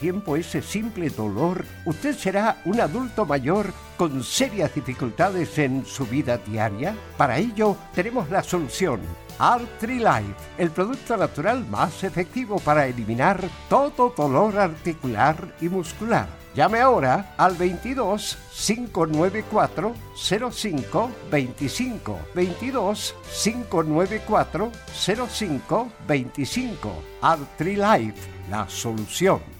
tiempo ese simple dolor, usted será un adulto mayor con serias dificultades en su vida diaria. Para ello tenemos la solución. Life, el producto natural más efectivo para eliminar todo dolor articular y muscular Llame ahora al 22 594 05 25 22 594 05 25 Life, la solución.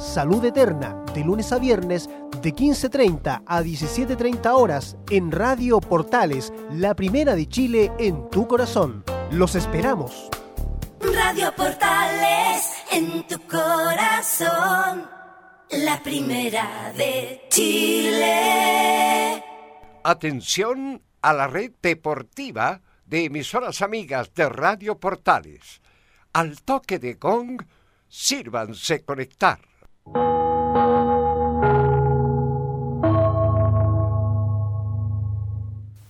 Salud Eterna, de lunes a viernes de 15.30 a 17.30 horas en Radio Portales, la primera de Chile en tu corazón. Los esperamos. Radio Portales en tu corazón, la primera de Chile. Atención a la red deportiva de emisoras amigas de Radio Portales. Al toque de gong, sírvanse conectar.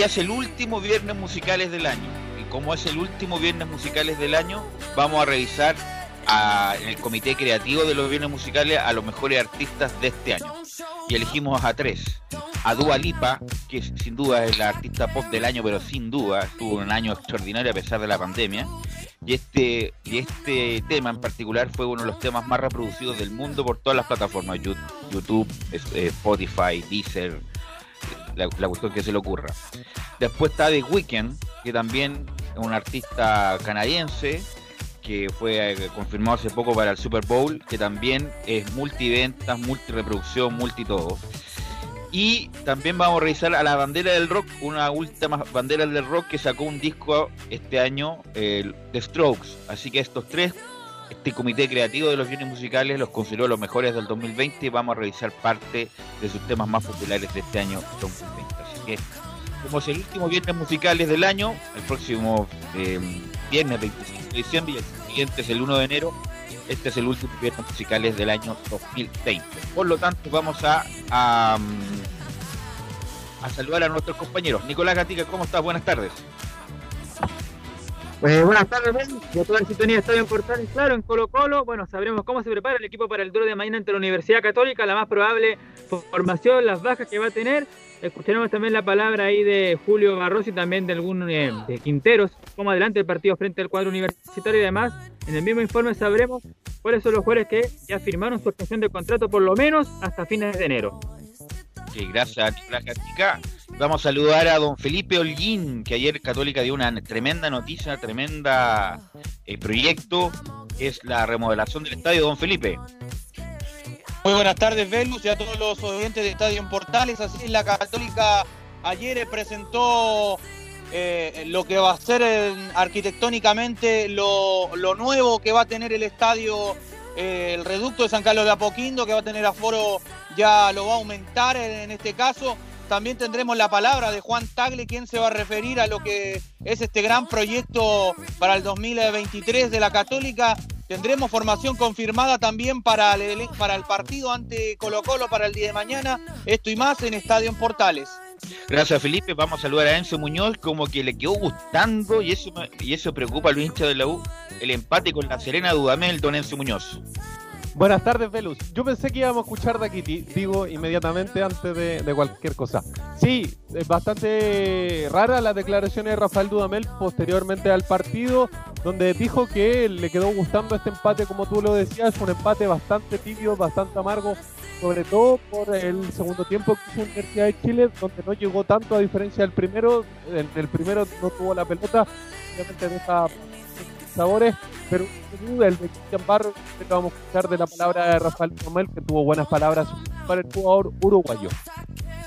El último viernes musicales del año. Y como es el último viernes musicales del año, vamos a revisar en el comité creativo de los viernes musicales a los mejores artistas de este año. Y elegimos a tres. A Dua Lipa, que sin duda es la artista pop del año, pero sin duda tuvo un año extraordinario a pesar de la pandemia. Y este, y este tema en particular fue uno de los temas más reproducidos del mundo por todas las plataformas, YouTube, eh, Spotify, Deezer, la, cuestión que se le ocurra. Después está The Weeknd, que también es un artista canadiense, que fue eh, confirmado hace poco para el Super Bowl, que también es multiventas, multireproducción, multi todo. Y también vamos a revisar a la bandera del rock, una última bandera del rock que sacó un disco este año, The Strokes. Así que estos tres, este comité creativo de los bienes musicales los consideró los mejores del 2020 y vamos a revisar parte de sus temas más populares de este año 2020. Así que, como es el último viernes musicales del año, el próximo eh, viernes 25 de diciembre y el siguiente es el 1 de enero, este es el último viernes musicales del año 2020. Por lo tanto, vamos a, a, saludar a nuestros compañeros. Nicolás Gatica, ¿cómo estás? Buenas tardes. Pues buenas tardes, Ben. Ya toda la sintonía está bien portal, claro, en Colo Colo. Bueno, sabremos cómo se prepara el equipo para el duro de mañana ante la Universidad Católica, la más probable formación, las bajas que va a tener. Escucharemos también la palabra ahí de Julio Barros y también de algún eh, de Quinteros, como adelante el partido frente al cuadro universitario y además en el mismo informe sabremos cuáles son los jugadores que ya firmaron su extensión de contrato por lo menos hasta fines de enero. Sí, gracias Nicolás Vamos a saludar a don Felipe Holguín, que ayer Católica dio una tremenda noticia, tremenda eh, proyecto, es la remodelación del estadio. Don Felipe. Muy buenas tardes, Velus, y a todos los oyentes de Estadio en Portales. Así es, la Católica ayer presentó eh, lo que va a ser eh, arquitectónicamente lo, nuevo que va a tener el estadio, eh, el reducto de San Carlos de Apoquindo, que va a tener aforo, ya lo va a aumentar en, este caso. También tendremos la palabra de Juan Tagle, quien se va a referir a lo que es este gran proyecto para el 2023 de la Católica Tendremos formación confirmada también para el, partido ante Colo Colo para el día de mañana. Esto y más en Estadio en Portales. Gracias Felipe, vamos a saludar a Enzo Muñoz, como que le quedó gustando y eso, y eso preocupa a los hinchas de la U, el empate con la Serena Dudamel, don Enzo Muñoz. Buenas tardes, Velus. Yo pensé que íbamos a escuchar de aquí, digo inmediatamente antes de, cualquier cosa. Sí, es bastante rara la declaración de Rafael Dudamel posteriormente al partido, donde dijo que le quedó gustando este empate, como tú lo decías, un empate bastante tibio, bastante amargo, sobre todo por el segundo tiempo que hizo Universidad de Chile, donde no llegó tanto a diferencia del primero. En el primero no tuvo la pelota, obviamente deja sabores, pero duda el de Cristian Barro que vamos a escuchar de la palabra de Rafael Tomel, que tuvo buenas palabras para el jugador uruguayo.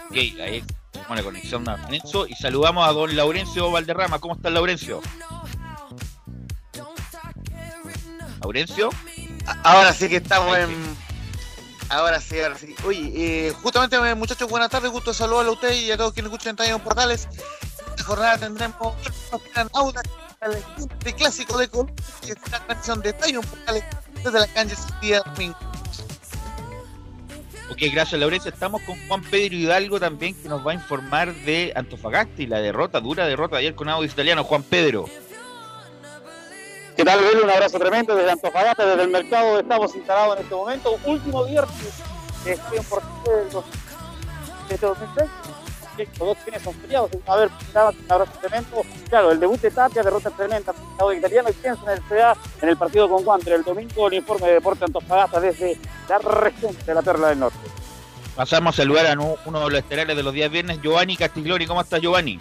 Ok, ahí tenemos la conexión a Lorenzo y saludamos a don Laurencio Valderrama. ¿Cómo está Laurencio? ¿Laurencio? Ahora sí que estamos en... Ahora sí, ahora sí. Oye, eh, justamente muchachos, buenas tardes, gusto saludarlo a usted y a todos quienes escuchan en Portales. Esta jornada tendremos de clásico de Colombia, que es la canción de Zion Portales desde la cancha el día domingo. Ok, gracias Laurencia. Estamos con Juan Pedro Hidalgo también, que nos va a informar de Antofagasta y la derrota, dura derrota de ayer con Audio Italiano. Juan Pedro. ¿Qué tal, Un abrazo tremendo desde Antofagasta, desde el mercado estamos instalados en este momento. Último viernes, estoy en Portugal de este proyecto, dos fines son a ver, ahora Tremendo, claro, el debut de Tapia, derrota tremenda, de italiano y piensa en el CDA, en el partido con Wander, el domingo el informe de Deporte Antofagasta desde la región de la Perla del Norte. Pasamos a saludar a uno de los estelares de los días viernes, Giovanni Castiglioni, ¿cómo estás Giovanni?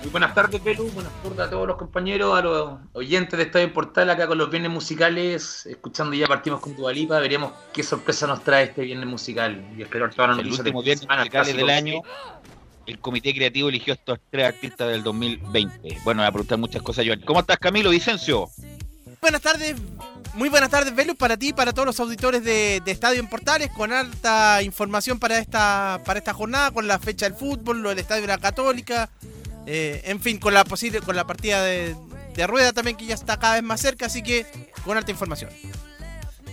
Muy buenas tardes, Pelu. Buenas tardes a todos los compañeros, a los oyentes de Estadio Portal, acá con los viernes musicales. Escuchando ya partimos con tu Alipa, veremos qué sorpresa nos trae este viernes musical. Y espero todas las El último viernes musicales del año, el comité creativo eligió estos tres artistas del 2020. Bueno, voy a preguntar muchas cosas, Joan. ¿Cómo estás, Camilo Vicencio? Buenas tardes, muy buenas tardes, Velus, para ti y para todos los auditores de, Estadio en Portales, con alta información para esta, para esta jornada, con la fecha del fútbol, lo del Estadio de la Católica, eh, en fin, con la posible, con la partida de, rueda también que ya está cada vez más cerca, así que con alta información.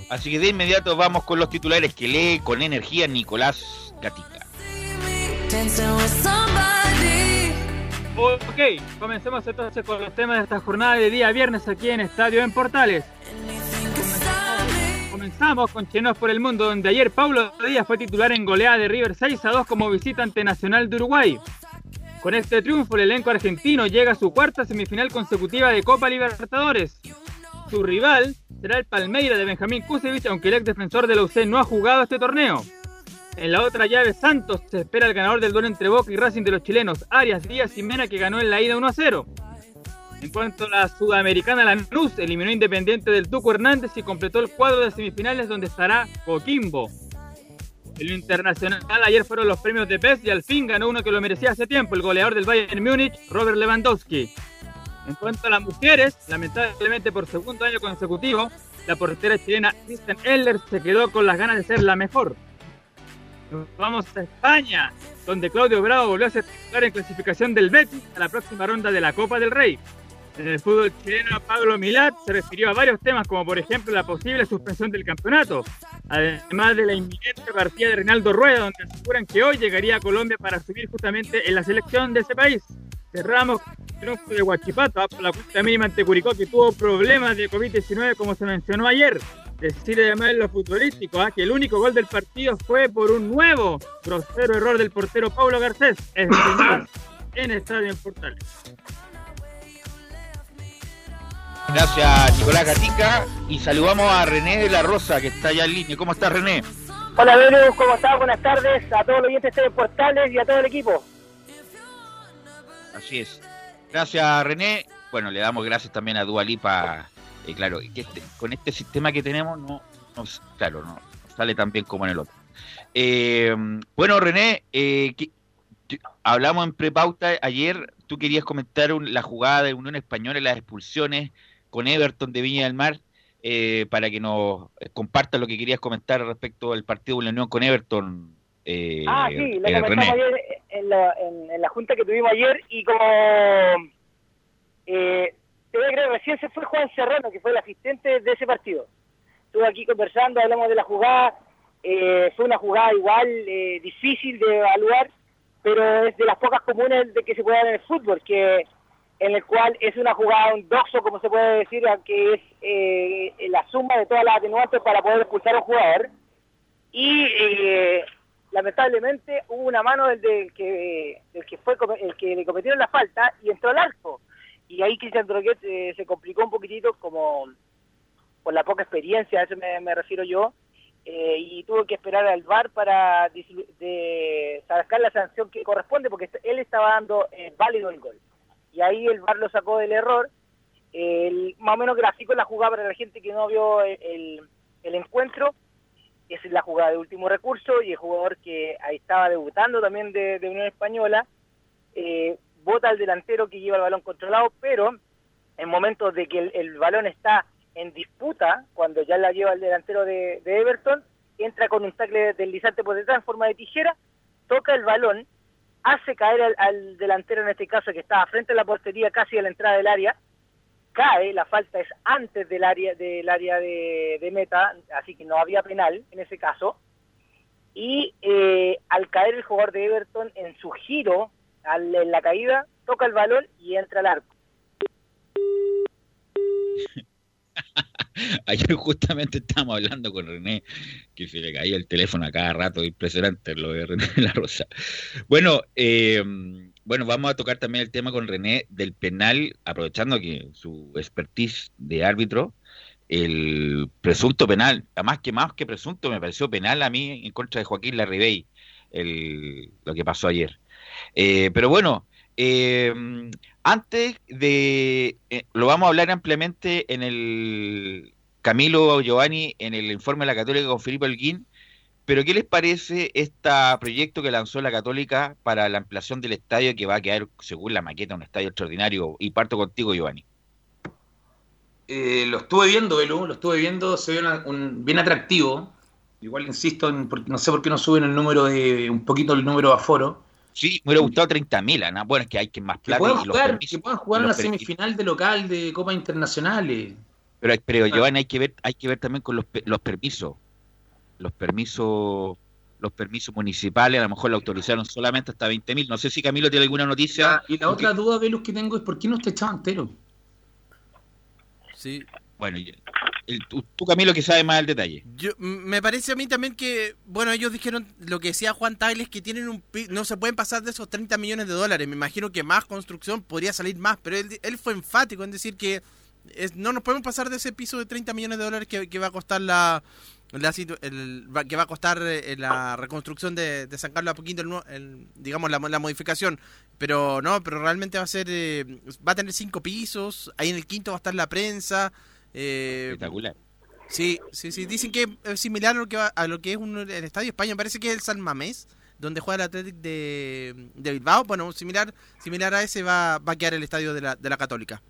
Así que de inmediato vamos con los titulares que lee con energía Nicolás Gatica. Ok, comencemos entonces con los temas de esta jornada de día viernes aquí en Estadio en Portales. Comenzamos con Chenos por el Mundo, donde ayer Paulo Díaz fue titular en goleada de River 6 a 2 como visitante nacional de Uruguay. Con este triunfo, el elenco argentino llega a su cuarta semifinal consecutiva de Copa Libertadores. Su rival será el Palmeira de Benjamín Kusevich, aunque el ex defensor de la UC no ha jugado este torneo. En la otra llave, Santos se espera el ganador del duelo entre Boca y Racing de los chilenos, Arias Díaz y Mena, que ganó en la ida 1 a 0. En cuanto a la sudamericana, la NUS eliminó Independiente del Tuco Hernández y completó el cuadro de semifinales donde estará Coquimbo. En lo internacional, ayer fueron los premios de PES y al fin ganó uno que lo merecía hace tiempo, el goleador del Bayern Múnich, Robert Lewandowski. En cuanto a las mujeres, lamentablemente por segundo año consecutivo, la portera chilena Kristen Eller se quedó con las ganas de ser la mejor. Vamos a España, donde Claudio Bravo volvió a ser titular en clasificación del Betis a la próxima ronda de la Copa del Rey. En el fútbol chileno, Pablo Milat se refirió a varios temas, como por ejemplo la posible suspensión del campeonato, además de la inminente partida de Reinaldo Rueda, donde aseguran que hoy llegaría a Colombia para subir justamente en la selección de ese país. Cerramos el triunfo de Huachipato por la cuenta mínima ante Curicó, que tuvo problemas de COVID-19, como se mencionó ayer. Decir además en lo futbolístico ¿ah? que el único gol del partido fue por un nuevo grosero error del portero Pablo Garcés. En Estadio en Portales. Gracias, Nicolás Gatica. Y saludamos a René de la Rosa, que está allá en línea. ¿Cómo estás, René? Hola, Velus, ¿cómo estás? Buenas tardes a todos los oyentes de Portales y a todo el equipo. Así es. Gracias, René. Bueno, le damos gracias también a Dualipa. Eh, claro, que este, con este sistema que tenemos, no, no claro, no sale tan bien como en el otro. Eh, bueno, René, eh, que, hablamos en prepauta ayer. Tú querías comentar la jugada de Unión Española y las expulsiones con Everton de Viña del Mar. Eh, para que nos compartas lo que querías comentar respecto al partido de la Unión con Everton. Eh, ah, sí, lo comentamos ayer en la, en, la, junta que tuvimos ayer y como eh, te voy a creer, recién se fue Juan Serrano, que fue el asistente de ese partido. Estuve aquí conversando, hablamos de la jugada, eh, fue una jugada igual eh, difícil de evaluar, pero es de las pocas comunes de que se puede dar en el fútbol, que en el cual es una jugada, un doxo, como se puede decir, que es eh, la suma de todas las atenuantes para poder expulsar a un jugador. Y eh, lamentablemente hubo una mano del, que, del que fue el que le cometieron la falta y entró al arco. Y ahí Cristian Droguet eh, se complicó un poquitito como por la poca experiencia, a eso me, refiero yo, y tuvo que esperar al VAR para de sacar la sanción que corresponde porque él estaba dando válido el gol y ahí el VAR lo sacó del error. El, más o menos gráfico la jugada para la gente que no vio el, encuentro. Es la jugada de último recurso y el jugador que ahí estaba debutando también de, Unión Española eh, bota al delantero que lleva el balón controlado, pero en momentos de que el, balón está en disputa, cuando ya la lleva el delantero de, Everton, entra con un tackle deslizante por detrás en forma de tijera, toca el balón hace caer al, delantero en este caso que estaba frente a la portería casi a la entrada del área, cae, la falta es antes del área del área de, meta, así que no había penal en ese caso, y eh, al caer el jugador de Everton en su giro, en la caída, toca el balón y entra al arco. Ayer justamente estábamos hablando con René, que se le caía el teléfono a cada rato, impresionante lo de René de la Rosa. Bueno, eh, bueno, vamos a tocar también el tema con René del penal, aprovechando que su expertise de árbitro, el presunto penal, además que más que presunto, me pareció penal a mí en contra de Joaquín Larribey, el, lo que pasó ayer. Eh, pero bueno, eh, antes de, eh, lo vamos a hablar ampliamente en el Camilo Giovanni, en el informe de la Católica con Felipe Alguín, pero ¿qué les parece este proyecto que lanzó la Católica para la ampliación del estadio que va a quedar, según la maqueta, un estadio extraordinario? Y parto contigo, Giovanni. Eh, lo estuve viendo, Belu, lo estuve viendo, se ve un, bien atractivo. Igual insisto, no sé por qué no suben el número de, un poquito el número de aforo. Sí, me hubiera gustado 30.000, ¿no? Bueno, es que hay que más plata. Que puedan jugar, que puedan jugar en la semifinal de local de Copa Internacionales. Pero, pero ah. Giovanni, hay que ver, hay que ver también con los, los permisos. Los permisos, los permisos municipales, a lo mejor lo autorizaron solamente hasta 20.000. No sé si Camilo tiene alguna noticia. y la otra duda, Velus, que tengo es por qué no está echado entero. Sí. Bueno, y- el- tú, Camilo, que sabes más del detalle. Yo, me parece a mí también que, bueno, ellos dijeron lo que decía Juan Tables, que tienen un no se pueden pasar de esos 30 millones de dólares. Me imagino que más construcción podría salir más, pero él, fue enfático en decir que es- no nos podemos pasar de ese piso de 30 millones de dólares que, va a costar la, el- que va a costar eh, la reconstrucción de, San Carlos a poquito, el el- digamos la, la modificación. Pero no, pero realmente va a ser, eh, va a tener cinco pisos, ahí en el quinto va a estar la prensa. Eh, Espectacular. Sí, sí, sí. Dicen que es similar a lo que, va- a lo que es un, el Estadio España. Parece que es el San Mamés, donde juega el Athletic de, de Bilbao. Bueno, similar similar a ese va, va a quedar el estadio de la, de la Católica.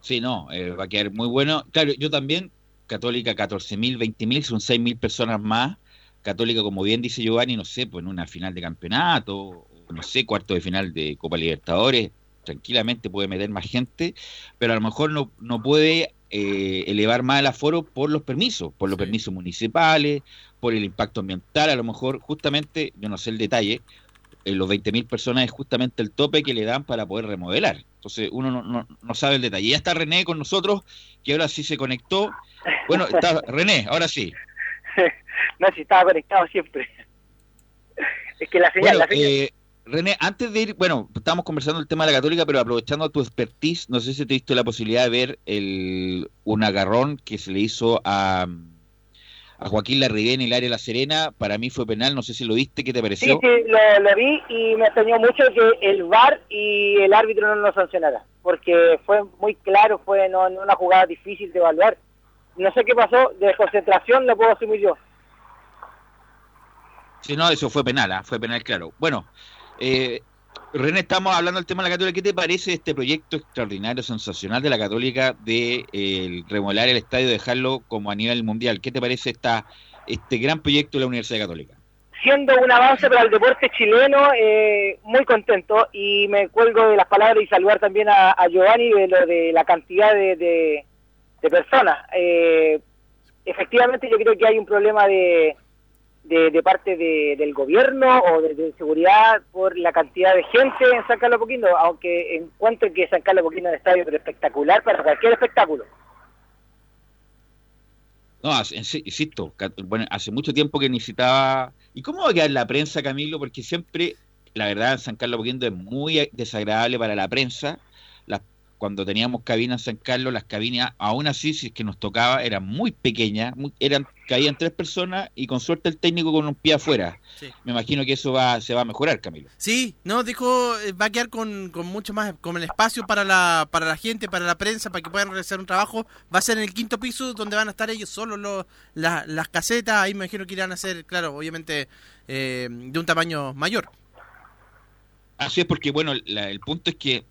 Sí, no, eh, va a quedar muy bueno. Claro, yo también, Católica 14.000, 20.000, son 6.000 personas más. Católica, como bien dice Giovanni, no sé, pues en una final de campeonato, no sé, cuarto de final de Copa Libertadores, tranquilamente puede meter más gente, pero a lo mejor no, no puede eh, elevar más el aforo por los permisos, por los permisos municipales, por el impacto ambiental, a lo mejor justamente, yo no sé el detalle, eh, los 20.000 personas es justamente el tope que le dan para poder remodelar. Entonces uno no, no, no sabe el detalle. Ya está René con nosotros, que ahora sí se conectó. Bueno, está René, ahora sí. no, si estaba conectado siempre. es que la señal, Bueno, la señal. eh, René, antes de ir, bueno, estábamos conversando el tema de la católica, pero aprovechando tu expertise, no sé si te diste la posibilidad de ver el, un agarrón que se le hizo a, a Joaquín Larribé en el área de La Serena. Para mí fue penal, no sé si lo viste, ¿qué te Sí, pareció? sí, lo, lo vi y me extrañó mucho que el VAR y el árbitro no lo sancionara, porque fue muy claro, fue no, no una jugada difícil de evaluar. No sé qué pasó, de concentración lo puedo asumir yo. Sí, no, eso fue penal, ¿ah? fue penal, claro. Bueno, eh, René, estamos hablando del tema de la Católica. ¿Qué te parece este proyecto extraordinario, sensacional de la Católica de eh, remodelar el estadio, dejarlo como a nivel mundial? ¿Qué te parece esta, este gran proyecto de la Universidad Católica? Siendo un avance para el deporte chileno, eh, muy contento y me cuelgo de las palabras y saludar también a, a Giovanni de lo de la cantidad de, de- de personas. Eh, efectivamente yo creo que hay un problema de, de, de parte de- del gobierno o de, de seguridad por la cantidad de gente en San Carlos Poquino, aunque encuentro que San Carlos Poquino es un estadio pero espectacular para cualquier espectáculo. No, insisto, bueno, hace mucho tiempo que necesitaba... ¿Y cómo va a quedar la prensa, Camilo? Porque siempre, la verdad, San Carlos Poquindo es muy desagradable para la prensa. Las, cuando teníamos cabina en San Carlos, las cabinas, aún así, si es que nos tocaba, eran muy pequeñas, muy- eran caían tres personas y con suerte el técnico con un pie afuera. Me imagino que eso va, se va a mejorar, Camilo. Sí, no, dijo, eh, va a quedar con, con mucho más, con el espacio para la, para la gente, para la prensa, para que puedan realizar un trabajo. Va a ser en el quinto piso donde van a estar ellos solos los, la- las casetas. Ahí me imagino que irán a ser, claro, obviamente eh, de un tamaño mayor. Así es porque, bueno, la- el punto es que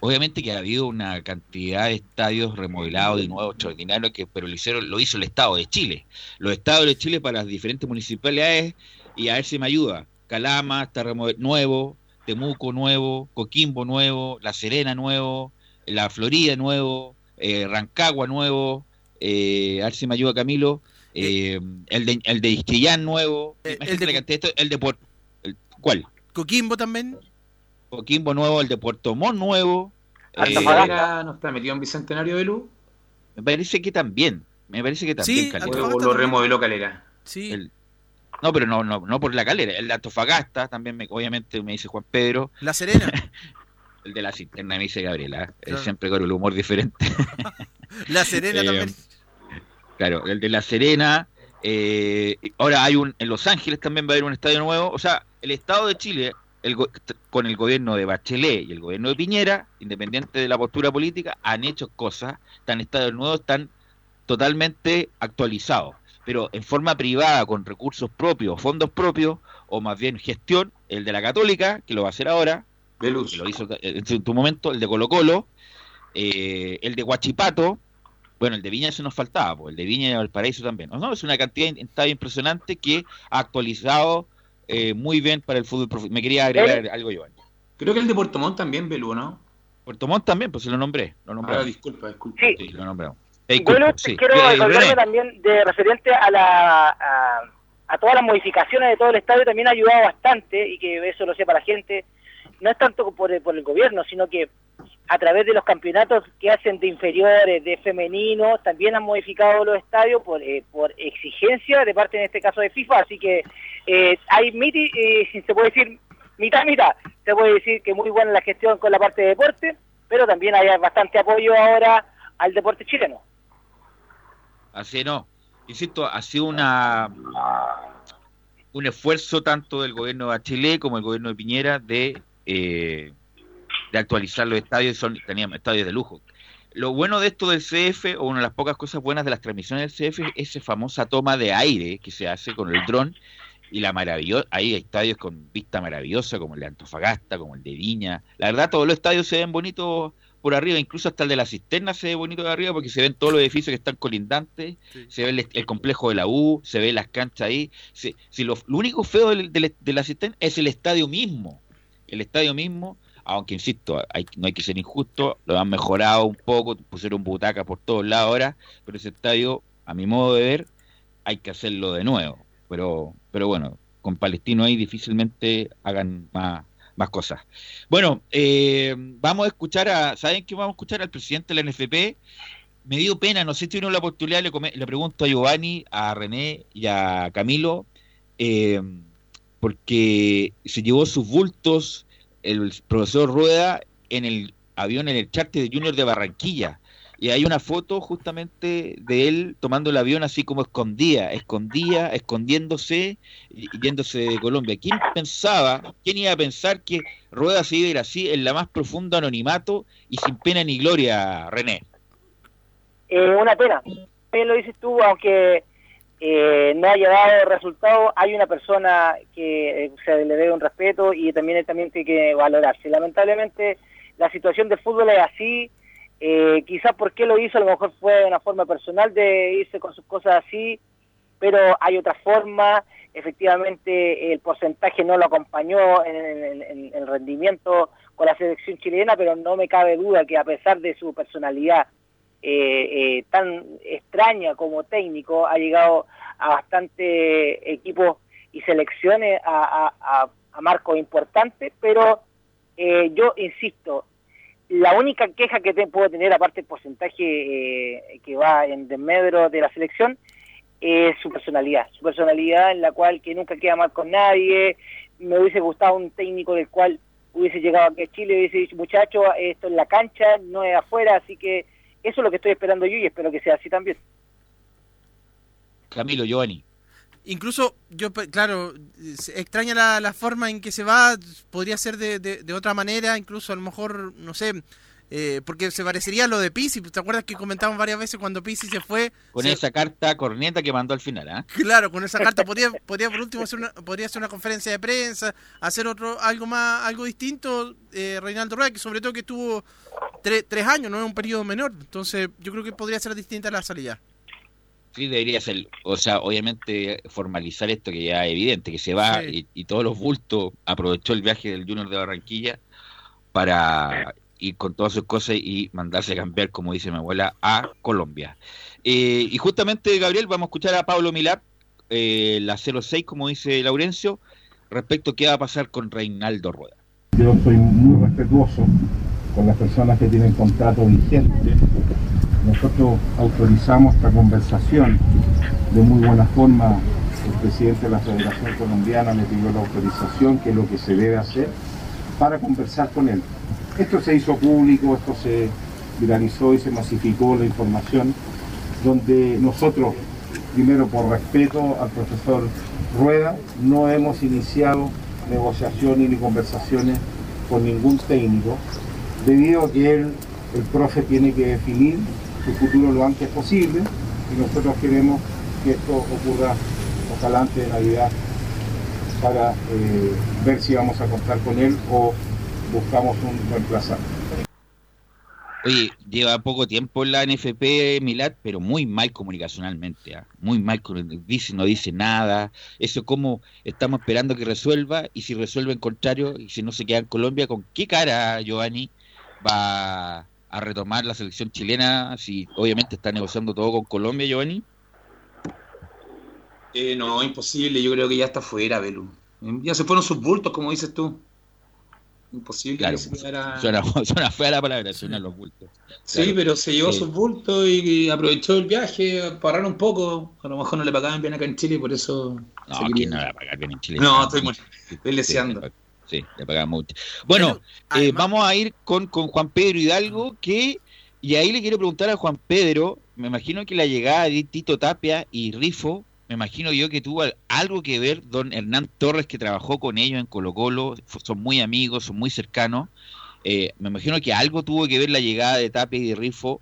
obviamente que ha habido una cantidad de estadios remodelados de nuevo extraordinarios, que, pero lo, hicieron, lo hizo el Estado de Chile. Los Estados de Chile para las diferentes municipalidades, y a ver si me ayuda. Calama está nuevo, Temuco nuevo, Coquimbo nuevo, La Serena nuevo, La Florida nuevo, eh, Rancagua nuevo, eh, a ver si me ayuda Camilo, eh, el de, el de Isquillán nuevo, la cantidad de el de el- ¿cuál? Coquimbo también. Coquimbo nuevo, el de Puerto Montt nuevo. eh, ¿Antofagasta no está metido en Bicentenario de Luz? me parece que también. Me parece que también. Sí, Calera. O lo remodeló Calera. Sí. El- no, pero no, no, no por la calera. El de Antofagasta también, me, obviamente, me dice Juan Pedro. La Serena. el de la cisterna me dice Gabriela. ¿eh? Claro. Siempre con el humor diferente. La Serena Eh, también. Claro, el de La Serena. eh, ahora hay un. En Los Ángeles también va a haber un estadio nuevo. O sea, el Estado de Chile, el con el gobierno de Bachelet y el gobierno de Piñera, independiente de la postura política, han hecho cosas. Están estadios nuevos, están totalmente actualizados. Pero en forma privada, con recursos propios, fondos propios, o más bien gestión, el de la Católica, que lo va a hacer ahora, que lo hizo en su tu momento, el de Colo Colo, eh, el de Huachipato, bueno, el de Viña eso nos faltaba, pues, el de Viña y Valparaíso también. No, es una cantidad de impresionante que ha actualizado eh, muy bien para el fútbol profesional. Me quería agregar ¿Eh? algo, Giovanni. Creo que el de Puerto Montt también, Belú, ¿no? Puerto Montt también, pues se lo nombré. Lo nombré. Ah, disculpa, disculpa. Sí. Sí, lo. Eh, Bueno, sí. quiero Eh, recordarme René. también de referente a la a, a todas las modificaciones de todo el estadio también ha ayudado bastante y que eso lo sepa la gente, no es tanto por el, por el gobierno, sino que a través de los campeonatos que hacen de inferiores, de femeninos, también han modificado los estadios por, eh, por exigencia de parte, en este caso, de FIFA. Así que eh, hay, miti, eh, se puede decir, mitad, mitad. Se puede decir que muy buena la gestión con la parte de deporte, pero también hay bastante apoyo ahora al deporte chileno. Así no. Insisto, ha sido una un esfuerzo tanto del gobierno de Chile como el gobierno de Piñera de, eh, de actualizar los estadios, son, teníamos estadios de lujo. Lo bueno de esto del CF, o una de las pocas cosas buenas de las transmisiones del CF, es esa famosa toma de aire que se hace con el dron y la maravillosa, hay estadios con vista maravillosa como el de Antofagasta, como el de Viña. La verdad, todos los estadios se ven bonitos por arriba, incluso hasta el de la cisterna se ve bonito de arriba porque se ven todos los edificios que están colindantes, se ve el, complejo de la U, se ve las canchas ahí. si lo, único feo de, la cisterna es el estadio mismo. El estadio mismo, aunque insisto, no hay que ser injusto, lo han mejorado un poco, pusieron butacas por todos lados ahora, pero ese estadio, a mi modo de ver, hay que hacerlo de nuevo. Pero, pero bueno, con Palestino ahí difícilmente hagan más más cosas. Bueno, eh, vamos a escuchar a, ¿saben qué vamos a escuchar al presidente de la NFP? Me dio pena, no sé si tuvieron la oportunidad, le, le pregunto a Giovanni, a René y a Camilo, eh, porque se llevó sus bultos el profesor Rueda en el avión, en el charter de Junior de Barranquilla y hay una foto justamente de él tomando el avión así como escondía, escondía, escondiéndose y yéndose de Colombia. ¿Quién pensaba, quién iba a pensar que Rueda se iba a ir así en la más profunda anonimato y sin pena ni gloria, René? Eh, una pena. Bien lo dices tú, aunque eh, no haya dado resultado, hay una persona que eh, se le debe un respeto y también, también tiene que valorarse. Lamentablemente la situación del fútbol es así eh, quizás por qué lo hizo, a lo mejor fue una forma personal de irse con sus cosas así, pero hay otra forma. Efectivamente, el porcentaje no lo acompañó en, el rendimiento con la selección chilena, pero no me cabe duda que a pesar de su personalidad eh, eh, tan extraña como técnico, ha llegado a bastante equipos y selecciones a, a, marcos importantes, pero eh, yo insisto, la única queja que te puedo tener, aparte del porcentaje eh, que va en desmedro de la selección, es su personalidad. Su personalidad en la cual que nunca queda mal con nadie. Me hubiese gustado un técnico del cual hubiese llegado aquí a Chile hubiese dicho, muchacho, esto es la cancha, no es afuera, así que eso es lo que estoy esperando yo y espero que sea así también. Camilo, Giovanni. Incluso, yo, claro, extraña la, la, forma en que se va, podría ser de, de, otra manera, incluso a lo mejor, no sé, eh, porque se parecería a lo de Pisi. ¿Te acuerdas que comentamos varias veces cuando Pisi se fue? Con esa carta corneta que mandó al final, ¿ah? Claro, con esa carta podría, podría por último hacer una, podría hacer una conferencia de prensa, hacer otro algo más, algo distinto, eh, Reinaldo Rueda, que sobre todo que estuvo tres años, no es un periodo menor. Entonces, yo creo que podría ser distinta la salida. Sí, debería ser, o sea, obviamente formalizar esto que ya es evidente, que se va y, todos los bultos aprovechó el viaje del Junior de Barranquilla para ir con todas sus cosas y mandarse a cambiar, como dice mi abuela, a Colombia. Eh, y justamente, Gabriel, vamos a escuchar a Pablo Milat, eh, la 06, como dice Laurencio, respecto a qué va a pasar con Reinaldo Rueda. Yo soy muy respetuoso con las personas que tienen contrato vigente nosotros autorizamos esta conversación de muy buena forma. El presidente de la Federación Colombiana me pidió la autorización, que es lo que se debe hacer, para conversar con él. Esto se hizo público, esto se viralizó y se masificó la información, donde nosotros, primero por respeto al profesor Rueda, no hemos iniciado negociaciones ni conversaciones con ningún técnico, debido a que él, el profe, tiene que definir su futuro lo antes posible y nosotros queremos que esto ocurra ojalá antes de Navidad para eh, ver si vamos a contar con él o buscamos un reemplazante. Oye, lleva poco tiempo en la NFP Milad, pero muy mal comunicacionalmente, ¿ah? muy mal, dice, no dice nada, eso como estamos esperando que resuelva, y si resuelve en contrario, y si no se queda en Colombia, ¿con qué cara Giovanni va a retomar la selección chilena, si obviamente está negociando todo con Colombia, Giovanni? Eh, no, imposible. Yo creo que ya está fuera, Belu. Ya se fueron sus bultos, como dices tú. Imposible Claro, que se quedara- suena, suena fea la palabra, suenan los bultos. Sí, Claro. pero se llevó Sí. sus bultos y aprovechó el viaje para ahorrar un poco. A lo mejor no le pagaban bien acá en Chile por eso. No, ¿quién no le va a pagar bien en Chile? No, estoy, muy- estoy Sí, deseando. Sí, le pagan mucho. Bueno, eh, vamos a ir con, con Juan Pedro Hidalgo, que, y ahí le quiero preguntar a Juan Pedro, me imagino que la llegada de Tito Tapia y Rifo, me imagino yo que tuvo al- algo que ver don Hernán Torres, que trabajó con ellos en Colo Colo, son muy amigos, son muy cercanos. Eh, me imagino que algo tuvo que ver la llegada de Tapia y de Rifo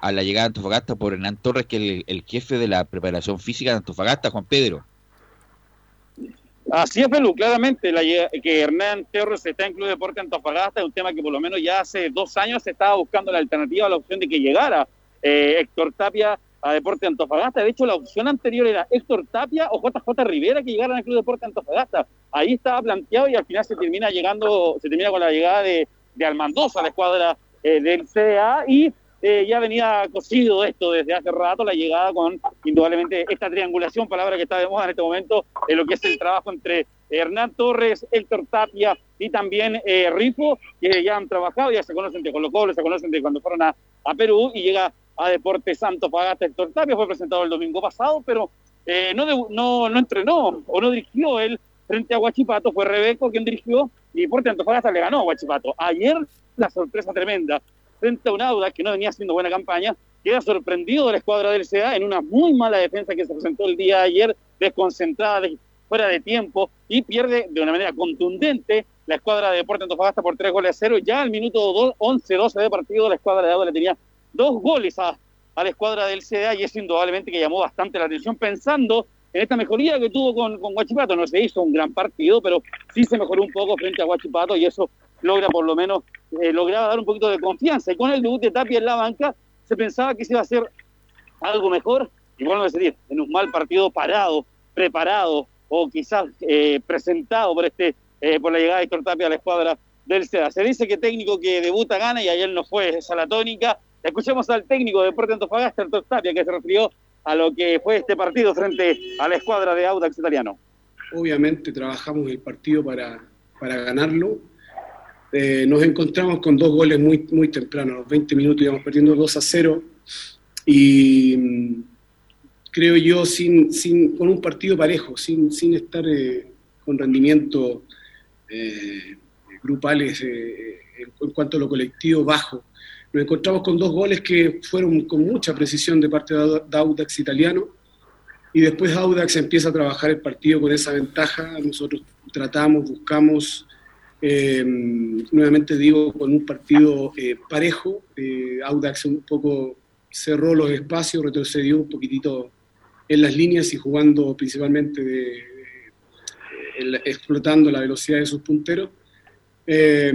a la llegada de Antofagasta por Hernán Torres, que es el, jefe de la preparación física de Antofagasta, Juan Pedro. Así es, Pelu, claramente la que Hernán Torres está en Club Deporte Antofagasta es un tema que por lo menos ya hace dos años se estaba buscando la alternativa la opción de que llegara eh, Héctor Tapia a Deporte Antofagasta. De hecho, la opción anterior era Héctor Tapia o JJ Rivera que llegaran al Club Deporte Antofagasta. Ahí estaba planteado y al final se termina llegando, se termina con la llegada de, de Almandoza a la escuadra eh, del CDA y eh, ya venía cocido esto desde hace rato, la llegada con indudablemente esta triangulación, palabra que está de moda en este momento, en lo que es el trabajo entre Hernán Torres, Héctor Tapia y también eh, Rifo, que ya han trabajado, ya se conocen de Colo Colo, se conocen de cuando fueron a, a Perú y llega a Deportes Santo Pagasta Héctor Tapia, fue presentado el domingo pasado, pero eh, no, no, no entrenó o no dirigió él frente a Huachipato, fue Rebeco quien dirigió y Deportes Antofagasta le ganó a Huachipato. Ayer la sorpresa tremenda frente a un Audax que no venía haciendo buena campaña, queda sorprendido de la escuadra del CDA en una muy mala defensa que se presentó el día de ayer, desconcentrada, de- fuera de tiempo, y pierde de una manera contundente la escuadra de Deportes Antofagasta por tres goles a cero. Ya al minuto 11-12 de partido, la escuadra de Audax le tenía dos goles a, la escuadra del CDA y es indudablemente que llamó bastante la atención pensando en esta mejoría que tuvo con, Huachipato. No se hizo un gran partido, pero sí se mejoró un poco frente a Huachipato y eso logra por lo menos, eh, lograba dar un poquito de confianza. Y con el debut de Tapia en la banca, se pensaba que se iba a hacer algo mejor, y bueno, decir, en un mal partido parado, preparado o quizás eh, presentado por este eh, por la llegada de Héctor Tapia a la escuadra del CEDA. Se dice que técnico que debuta gana y ayer no fue esa la tónica. Escuchemos al técnico de Deportes Antofagasta, Héctor Tapia, que se refirió a lo que fue este partido frente a la escuadra de Audax italiano. Obviamente trabajamos el partido para, para ganarlo. Eh, nos encontramos con dos goles muy, muy temprano, a los 20 minutos íbamos perdiendo 2 a 0 y mm, creo yo sin, sin, con un partido parejo, sin, sin estar eh, con rendimiento eh, grupales en cuanto a lo colectivo bajo. Nos encontramos con dos goles que fueron con mucha precisión de parte de Au- de Audax italiano y después Audax empieza a trabajar el partido con esa ventaja. Nosotros tratamos, buscamos, eh, nuevamente digo, con un partido eh, parejo. Eh, Audax un poco cerró los espacios, retrocedió un poquitito en las líneas y jugando principalmente explotando la velocidad de sus punteros. Eh,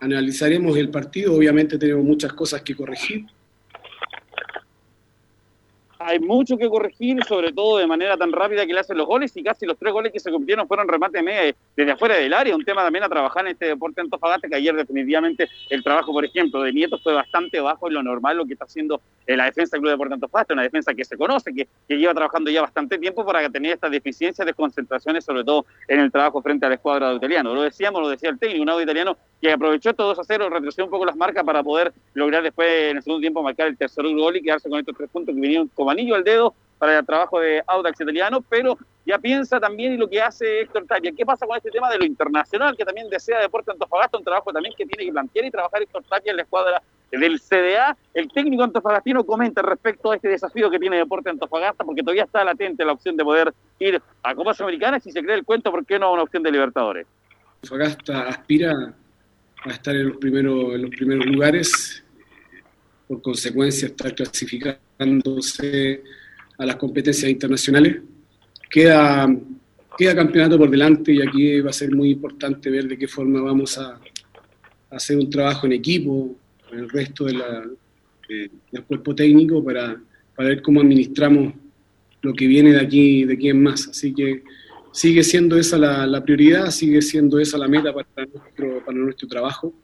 analizaremos el partido, obviamente tenemos muchas cosas que corregir. Hay mucho que corregir, sobre todo de manera tan rápida que le hacen los goles y casi los tres goles que se cumplieron fueron remates media desde afuera del área. Un tema también a trabajar en este deporte Antofagasta, que ayer definitivamente el trabajo, por ejemplo, de Nieto fue bastante bajo y lo normal lo que está haciendo eh, la defensa del Club Deporte Antofagasta, una defensa que se conoce, que, que lleva trabajando ya bastante tiempo para tener estas deficiencias, desconcentraciones, sobre todo en el trabajo frente a la escuadra de italiano. Lo decíamos, lo decía el técnico, un audio italiano que aprovechó estos 2 a 0, retrocedió un poco las marcas para poder lograr después en el segundo tiempo marcar el tercer gol y quedarse con estos tres puntos que vinieron como anillo al dedo para el trabajo de Audax italiano, pero ya piensa también en lo que hace Héctor Tapia. ¿Qué pasa con este tema de lo internacional que también desea Deporte Antofagasta? Un trabajo también que tiene que plantear y trabajar Héctor Tapia en la escuadra del CDA. El técnico antofagastino comenta respecto a este desafío que tiene Deporte Antofagasta, porque todavía está latente la opción de poder ir a Copas Americanas. Si se cree el cuento, ¿por qué no una opción de Libertadores? Antofagasta aspira a estar en los primeros, en los primeros lugares, por consecuencia estar clasificándose a las competencias internacionales. Queda, queda campeonato por delante y aquí va a ser muy importante ver de qué forma vamos a, hacer un trabajo en equipo con el resto del cuerpo técnico para, para ver cómo administramos lo que viene de aquí, de aquí en más. Así que sigue siendo esa la, prioridad, sigue siendo esa la meta para nuestro trabajo.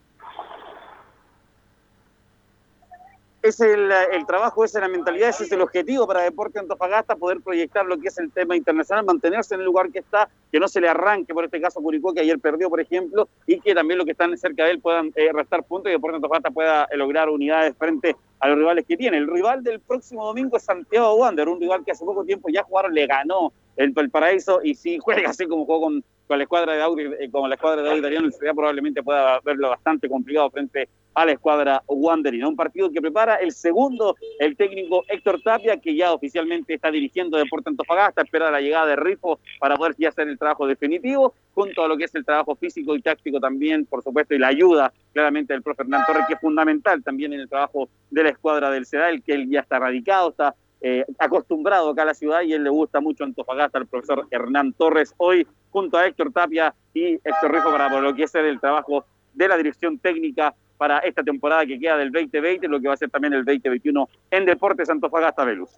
Es el, el, trabajo, es la mentalidad, ese es el objetivo para Deporte Antofagasta, poder proyectar lo que es el tema internacional, mantenerse en el lugar que está, que no se le arranque, por este caso Curicó, que ayer perdió, por ejemplo, y que también los que están cerca de él puedan eh, restar puntos y Deporte Antofagasta pueda eh, lograr unidades frente a los rivales que tiene. El rival del próximo domingo es Santiago Wander, un rival que hace poco tiempo ya jugaron, le ganó el, el Paraíso y si juega así como jugó con, con la escuadra de Audi, eh, como la escuadra de Audi probablemente pueda verlo bastante complicado frente a la escuadra Wanderino. Un partido que prepara el segundo, el técnico Héctor Tapia, que ya oficialmente está dirigiendo Deporte Antofagasta, espera la llegada de Rifo para poder ya hacer el trabajo definitivo, junto a lo que es el trabajo físico y táctico también, por supuesto, y la ayuda claramente del profe Hernán Torres, que es fundamental también en el trabajo de la escuadra del el que él ya está radicado, está eh, acostumbrado acá a la ciudad y él le gusta mucho Antofagasta al profesor Hernán Torres, hoy junto a Héctor Tapia y Héctor Rifo para lo que es el trabajo de la dirección técnica para esta temporada que queda del 2020, lo que va a ser también el 2021 en Deportes Antofagasta Velus.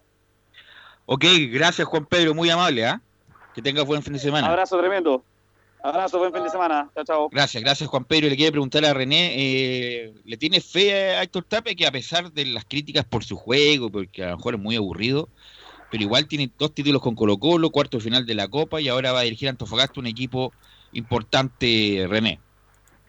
Ok, gracias Juan Pedro, muy amable, ¿ah? Que tengas buen fin de semana. Abrazo tremendo. Abrazo, buen fin de semana. Chao, chao. Gracias, gracias Juan Pedro. Le quiero preguntar a René, eh, ¿le tiene fe a Héctor Tape que a pesar de las críticas por su juego, porque a lo mejor es muy aburrido, pero igual tiene dos títulos con Colo Colo, cuarto final de la Copa y ahora va a dirigir a Antofagasta un equipo importante, René?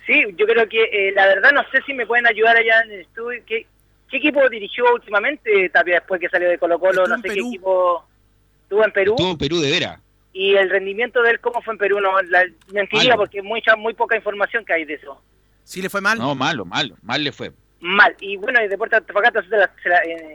Sí, yo creo que eh, la verdad no sé si me pueden ayudar allá en el estudio. ¿Qué, qué equipo dirigió últimamente Tapia después que salió de Colo Colo? No sé qué equipo estuvo en Perú. Estuvo en Perú, de veras. ¿Y el rendimiento de él cómo fue en Perú? No, la, mentiría porque mucha, muy poca información que hay de eso. ¿Sí le fue mal? No, malo, malo, mal le fue. Mal. Y bueno, el Deportes Antofagasta,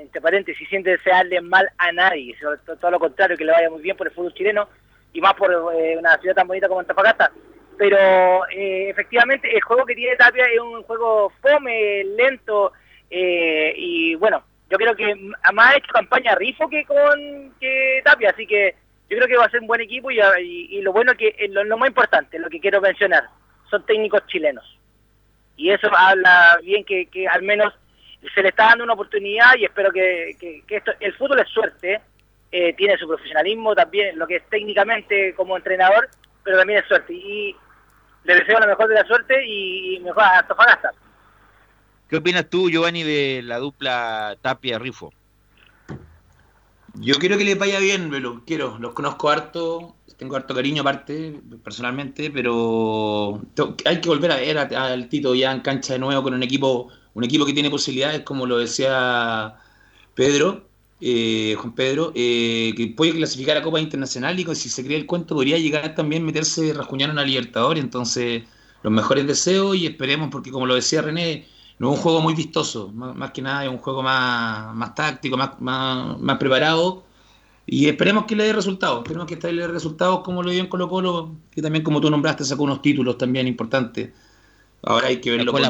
entre paréntesis, siente desearle mal a nadie. Todo, lo contrario, que le vaya muy bien por el fútbol chileno y más por eh, una ciudad tan bonita como Antofagasta pero eh, efectivamente el juego que tiene Tapia es un juego fome, lento, eh, y bueno, yo creo que más ha hecho campaña Rifo que con que Tapia, así que yo creo que va a ser un buen equipo y, lo bueno que eh, lo, más importante, lo que quiero mencionar, son técnicos chilenos. Y eso habla bien que, al menos se le está dando una oportunidad y espero que, esto, el fútbol es suerte, tiene su profesionalismo también, lo que es técnicamente como entrenador, pero también es suerte. Y le deseo la mejor de la suerte y mejor a Tofagasta. ¿Qué opinas tú, Giovanni, de la dupla Tapia-Rifo? Yo quiero que le vaya bien, lo quiero, los conozco harto, tengo harto cariño aparte, personalmente, pero hay que volver a ver al Tito ya en cancha de nuevo con un equipo, un equipo que tiene posibilidades, como lo decía Pedro, eh, Juan Pedro, eh, que puede clasificar a Copa Internacional y si se cree el cuento podría llegar también meterse, rascuñar a una Libertadores. Entonces, los mejores deseos y esperemos, porque como lo decía René, no es un juego muy vistoso, más, que nada es un juego más, más táctico, más, más, preparado. Y esperemos que le dé resultados, esperemos que le dé resultados como lo dio en Colo Colo, que también como tú nombraste sacó unos títulos también importantes. Ahora hay que verlo con,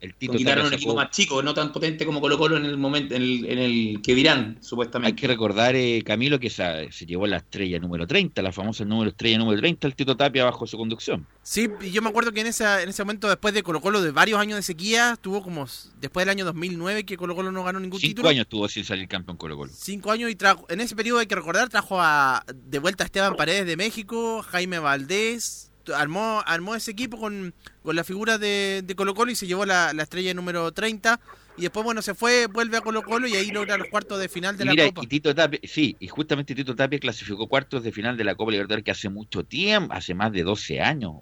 el Tito un equipo más chico, no tan potente como Colo Colo en el momento en el, que dirán, supuestamente. Hay que recordar, eh, Camilo, que se, se, llevó la estrella número 30, la famosa número estrella número 30, el Tito Tapia bajo su conducción. Sí, yo me acuerdo que en, esa, en ese momento, después de Colo Colo, de varios años de sequía, tuvo como, después del año 2009, que Colo Colo no ganó ningún título. Cinco años tuvo sin salir campeón Colo Colo. Cinco años y trajo, en ese periodo hay que recordar, trajo a, de vuelta a Esteban Paredes de México, Jaime Valdés, armó, armó ese equipo con, con la figura de, de, Colo Colo y se llevó la, estrella número 30. Y después, bueno, se fue, vuelve a Colo Colo y ahí logra los cuartos de final de la Copa. Y Tito Tapia, sí, y justamente Tito Tapia clasificó cuartos de final de la Copa Libertadores que hace mucho tiempo, hace más de 12 años,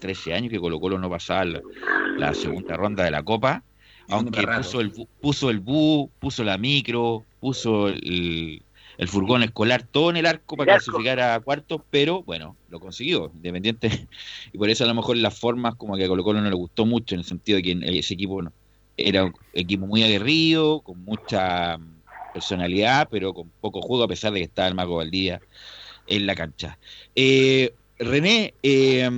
13 años que Colo Colo no pasaba la, segunda ronda de la Copa. Aunque puso el, puso el bu, puso la micro, puso el, el furgón escolar todo en el arco para clasificar a cuartos, pero bueno, lo consiguió, independiente. Y por eso a lo mejor las formas como que a Colo Colo no le gustó mucho, en el sentido de que ese equipo era un equipo muy aguerrido, con mucha personalidad, pero con poco juego, a pesar de que estaba el Mago Valdía en la cancha. Eh, René, eh,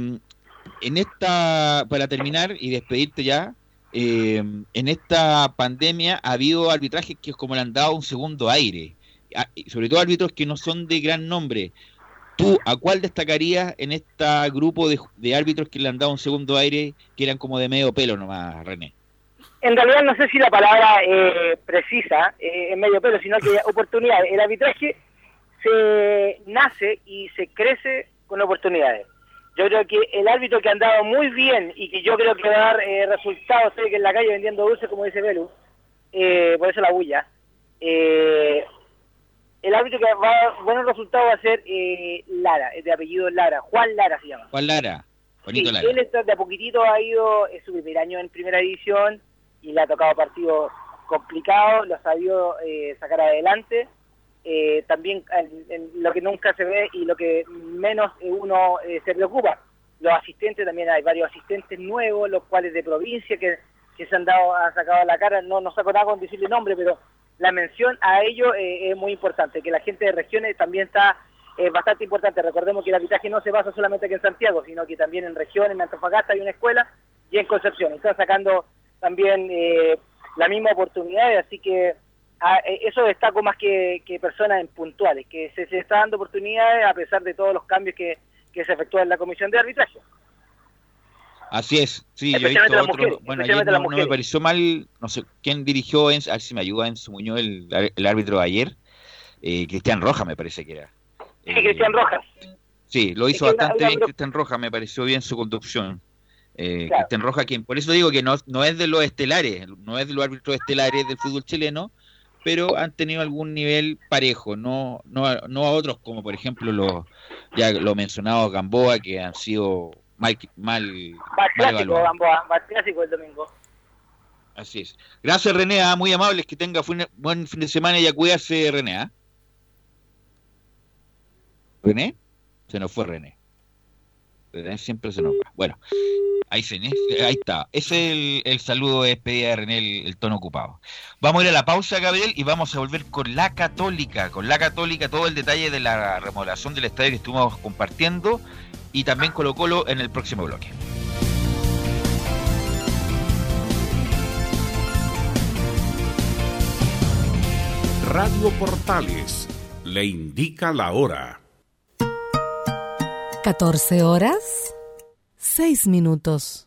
en esta, para terminar y despedirte ya, eh, en esta pandemia ha habido arbitrajes que como le han dado un segundo aire sobre todo árbitros que no son de gran nombre. ¿Tú a cuál destacarías en este grupo de, árbitros que le han dado un segundo aire, que eran como de medio pelo nomás, René? En realidad no sé si la palabra eh, precisa eh, en medio pelo, sino que oportunidades. El arbitraje se nace y se crece con oportunidades. Yo creo que el árbitro que ha andado muy bien y que yo creo que va a dar eh, resultados, que en la calle vendiendo dulces, como dice Belu, eh, por eso la bulla. Eh, el árbitro que va a buenos resultados va a ser eh, Lara, es de apellido Lara, Juan Lara se llama. Juan Lara. Sí, Bonito Lara. él está, de a poquitito ha ido, es su primer año en primera división y le ha tocado partidos complicados, lo ha sabido eh, sacar adelante. Eh, también en- en lo que nunca se ve y lo que menos eh, uno eh, se preocupa. Los asistentes, también hay varios asistentes nuevos, los cuales de provincia que, que se han dado, han sacado la cara, no, no saco nada con decirle nombre, pero la mención a ellos eh, es muy importante, que la gente de regiones también está eh, bastante importante. Recordemos que el arbitraje no se basa solamente aquí en Santiago, sino que también en regiones, en Antofagasta hay una escuela y en Concepción. Están sacando también eh, la misma oportunidad, así que ah, eh, eso destaco más que, que personas en puntuales, que se, se está dando oportunidades a pesar de todos los cambios que, que se efectúan en la comisión de arbitraje. Así es, sí, yo he visto otro. mujeres, Bueno, ayer no, no me pareció mal, no sé quién dirigió, en, a ver si me ayuda Enzo Muñoz, el, el árbitro de ayer. Eh, Cristian Roja me parece que era. Sí, Cristian Rojas. Sí, lo Es hizo que bastante una bien Cristian Roja, me pareció bien su conducción. Eh, Claro. Cristian Roja, quien por eso digo que no, no es de los estelares, no es de los árbitros estelares del fútbol chileno, pero han tenido algún nivel parejo, no, no, a- no a otros como por ejemplo los ya lo mencionado Gamboa, que han sido mal, mal, Va mal clásico. Gamboa, va clásico el domingo. Así es. Gracias René, ah, muy amables, que tenga buen fin de semana y a cuidarse René. ah. ¿René? Se nos fue René. René siempre se nos va. Bueno, ahí, se, ahí está. Ese es el, el saludo de despedida de René, el, el tono ocupado. Vamos a ir a la pausa, Gabriel, y vamos a volver con la Católica. Con la Católica, todo el detalle de la remodelación del estadio que estuvimos compartiendo y también Colo Colo en el próximo bloque. Radio Portales le indica la hora. 14 horas, 6 minutos.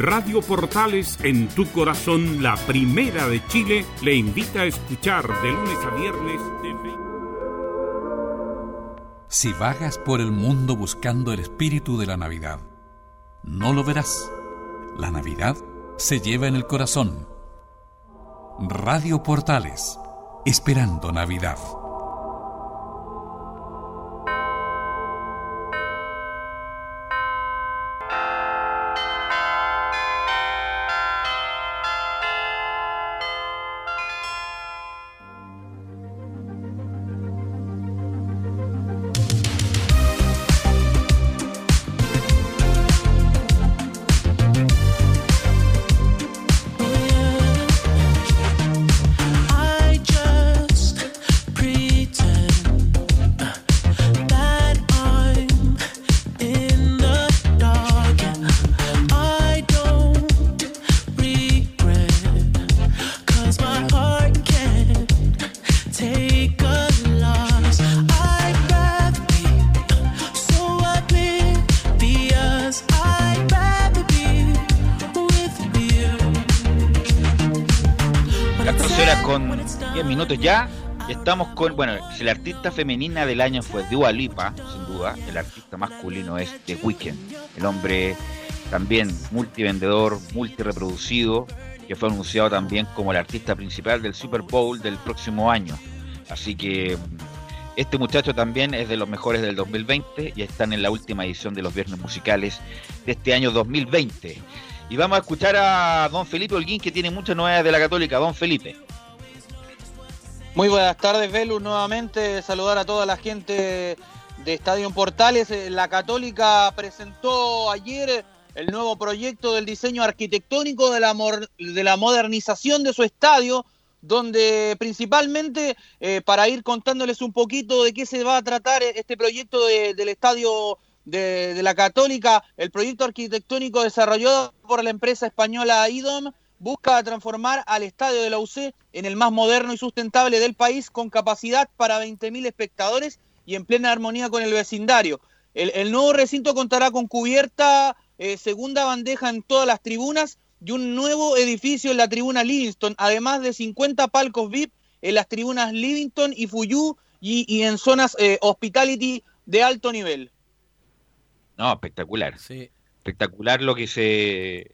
Radio Portales en tu corazón, la primera de Chile, le invita a escuchar de lunes a viernes. Si vagas por el mundo buscando el espíritu de la Navidad, no lo verás. La Navidad se lleva en el corazón. Radio Portales, esperando Navidad. Artista femenina del año fue Dua Lipa, sin duda, el artista masculino es The Weeknd, el hombre también multivendedor, multireproducido, que fue anunciado también como el artista principal del Super Bowl del próximo año. Así que este muchacho también es de los mejores del 2020 y están en la última edición de los Viernes Musicales de este año 2020. Y vamos a escuchar a don Felipe Holguín, que tiene muchas novedades de la Católica. Don Felipe. Muy buenas tardes, Velus, nuevamente saludar a toda la gente de Estadio Portales. Eh, La Católica presentó ayer el nuevo proyecto del diseño arquitectónico de la, de la modernización de su estadio, donde principalmente, eh, para ir contándoles un poquito de qué se va a tratar este proyecto de- del estadio de la Católica, el proyecto arquitectónico desarrollado por la empresa española IDOM busca transformar al estadio de la UC en el más moderno y sustentable del país con capacidad para 20.000 espectadores y en plena armonía con el vecindario. El, el nuevo recinto contará con cubierta, eh, segunda bandeja en todas las tribunas y un nuevo edificio en la tribuna Livingston, además de 50 palcos VIP en las tribunas Livingston y Fuyú y, y en zonas eh, hospitality de alto nivel. No, espectacular. Espectacular lo que se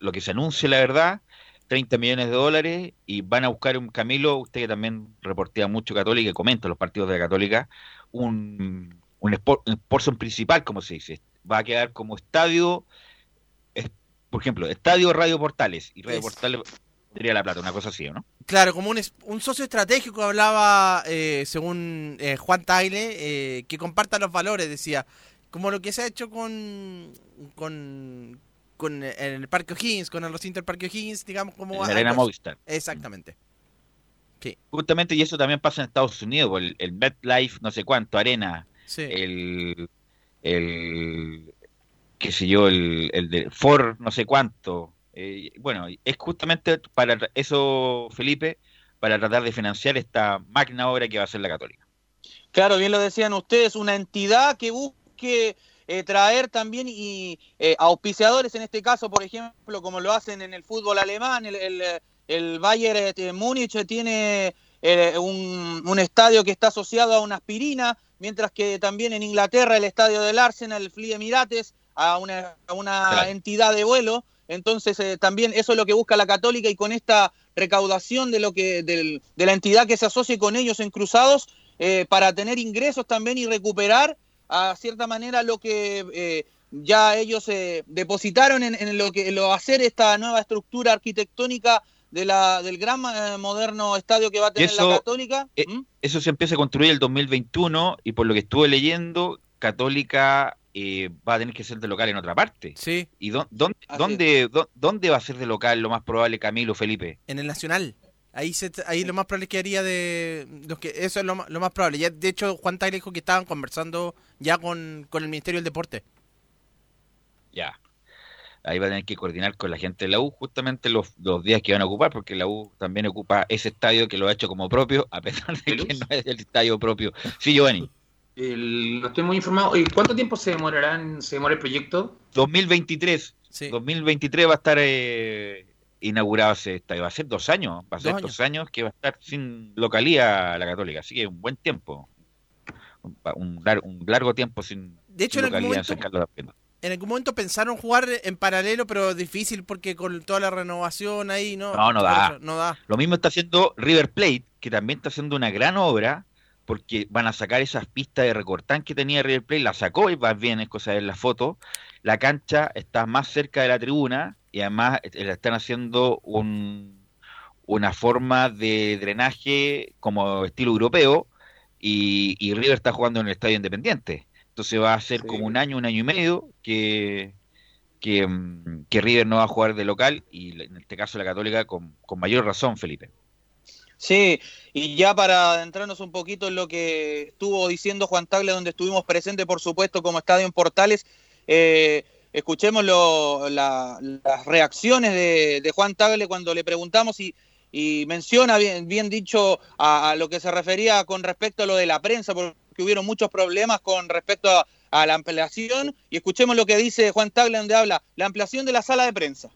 lo que se anuncia, la verdad. 30 millones de dólares y van a buscar un Camilo, usted que también reportea mucho Católica y comenta los partidos de la Católica, un, un, sport, un principal, como se dice. Va a quedar como estadio, es- por ejemplo, estadio Radio Portales y Radio Es- Portales tendría la plata, una cosa así, ¿o ¿no? Claro, como un, un socio estratégico hablaba, eh, según eh, Juan Tagle, eh, que comparta los valores, decía, como lo que se ha hecho con, con, con eh, en el Parque O'Higgins, con el recinto del Parque O'Higgins, digamos, como... La Arena. Movistar. Exactamente. Justamente, y eso también pasa en Estados Unidos, el, el MetLife, no sé cuánto, Arena, Sí. el, el, qué sé yo, el, el de Ford, no sé cuánto. Eh, bueno, es justamente para eso, Felipe, para tratar de financiar esta magna obra que va a ser la Católica. Claro, bien lo decían ustedes, una entidad que busque eh, traer también y eh, auspiciadores, en este caso, por ejemplo, como lo hacen en el fútbol alemán, el, el, el Bayern de Múnich tiene eh, un, un estadio que está asociado a una aspirina, mientras que también en Inglaterra el estadio del Arsenal, el Flee Emirates, a una, a una Claro. entidad de vuelo. Entonces eh, también eso es lo que busca la Católica y con esta recaudación de lo que del- de la entidad que se asocie con ellos en cruzados eh, para tener ingresos también y recuperar a cierta manera lo que eh, ya ellos eh, depositaron en, en lo que lo hacer esta nueva estructura arquitectónica de la del gran eh, moderno estadio que va a tener eso, la Católica. eh, eso se empieza a construir el 2021 y por lo que estuve leyendo, Católica eh, va a tener que ser de local en otra parte. Sí. ¿Y dó- dónde, dónde, dó- dónde va a ser de local lo más probable, Camilo, Felipe? En el Nacional. Ahí se, ahí lo más probable es que haría de los que eso es lo, más- lo más probable. Ya, de hecho, Juan Tagle dijo que estaban conversando ya con, con el Ministerio del Deporte. Ya. Ahí va a tener que coordinar con la gente de la U justamente los, los días que van a ocupar, porque la U también ocupa ese estadio que lo ha hecho como propio, a pesar de que no es el estadio propio. Sí, Giovanni. El- no estoy muy informado. ¿Y cuánto tiempo se demorarán, se demora el proyecto? 2023, 2023 va a estar eh, inaugurado ese estadio. Va a ser dos años, va a ser Dos dos años que va a estar sin localía la Católica. Así que un buen tiempo. Un, un lar- un largo tiempo sin, De hecho, sin en algún localidad momento-. En algún pensaron jugar en paralelo, pero difícil porque con toda la renovación ahí, ¿no? No, no da. Eso, No da. Lo mismo está haciendo River Plate, que también está haciendo una gran obra, porque van a sacar esas pistas de recortán que tenía River Plate, la sacó y va bien, es cosa de la foto. La cancha está más cerca de la tribuna y además eh, están haciendo un, una forma de drenaje como estilo europeo y, y River está jugando en el estadio independiente. Entonces va a ser como un año, un año y medio que, que, mm, que River no va a jugar de local y en este caso la Católica con, con mayor razón, Felipe. Sí, y ya para adentrarnos un poquito en lo que estuvo diciendo Juan Tagle, donde estuvimos presentes, por supuesto, como Estadio en Portales, eh, escuchemos las reacciones de, Juan Tagle cuando le preguntamos y, menciona, bien, dicho, a, lo que se refería con respecto a lo de la prensa, porque hubieron muchos problemas con respecto a, la ampliación, y escuchemos lo que dice Juan Tagle, donde habla la ampliación de la sala de prensa.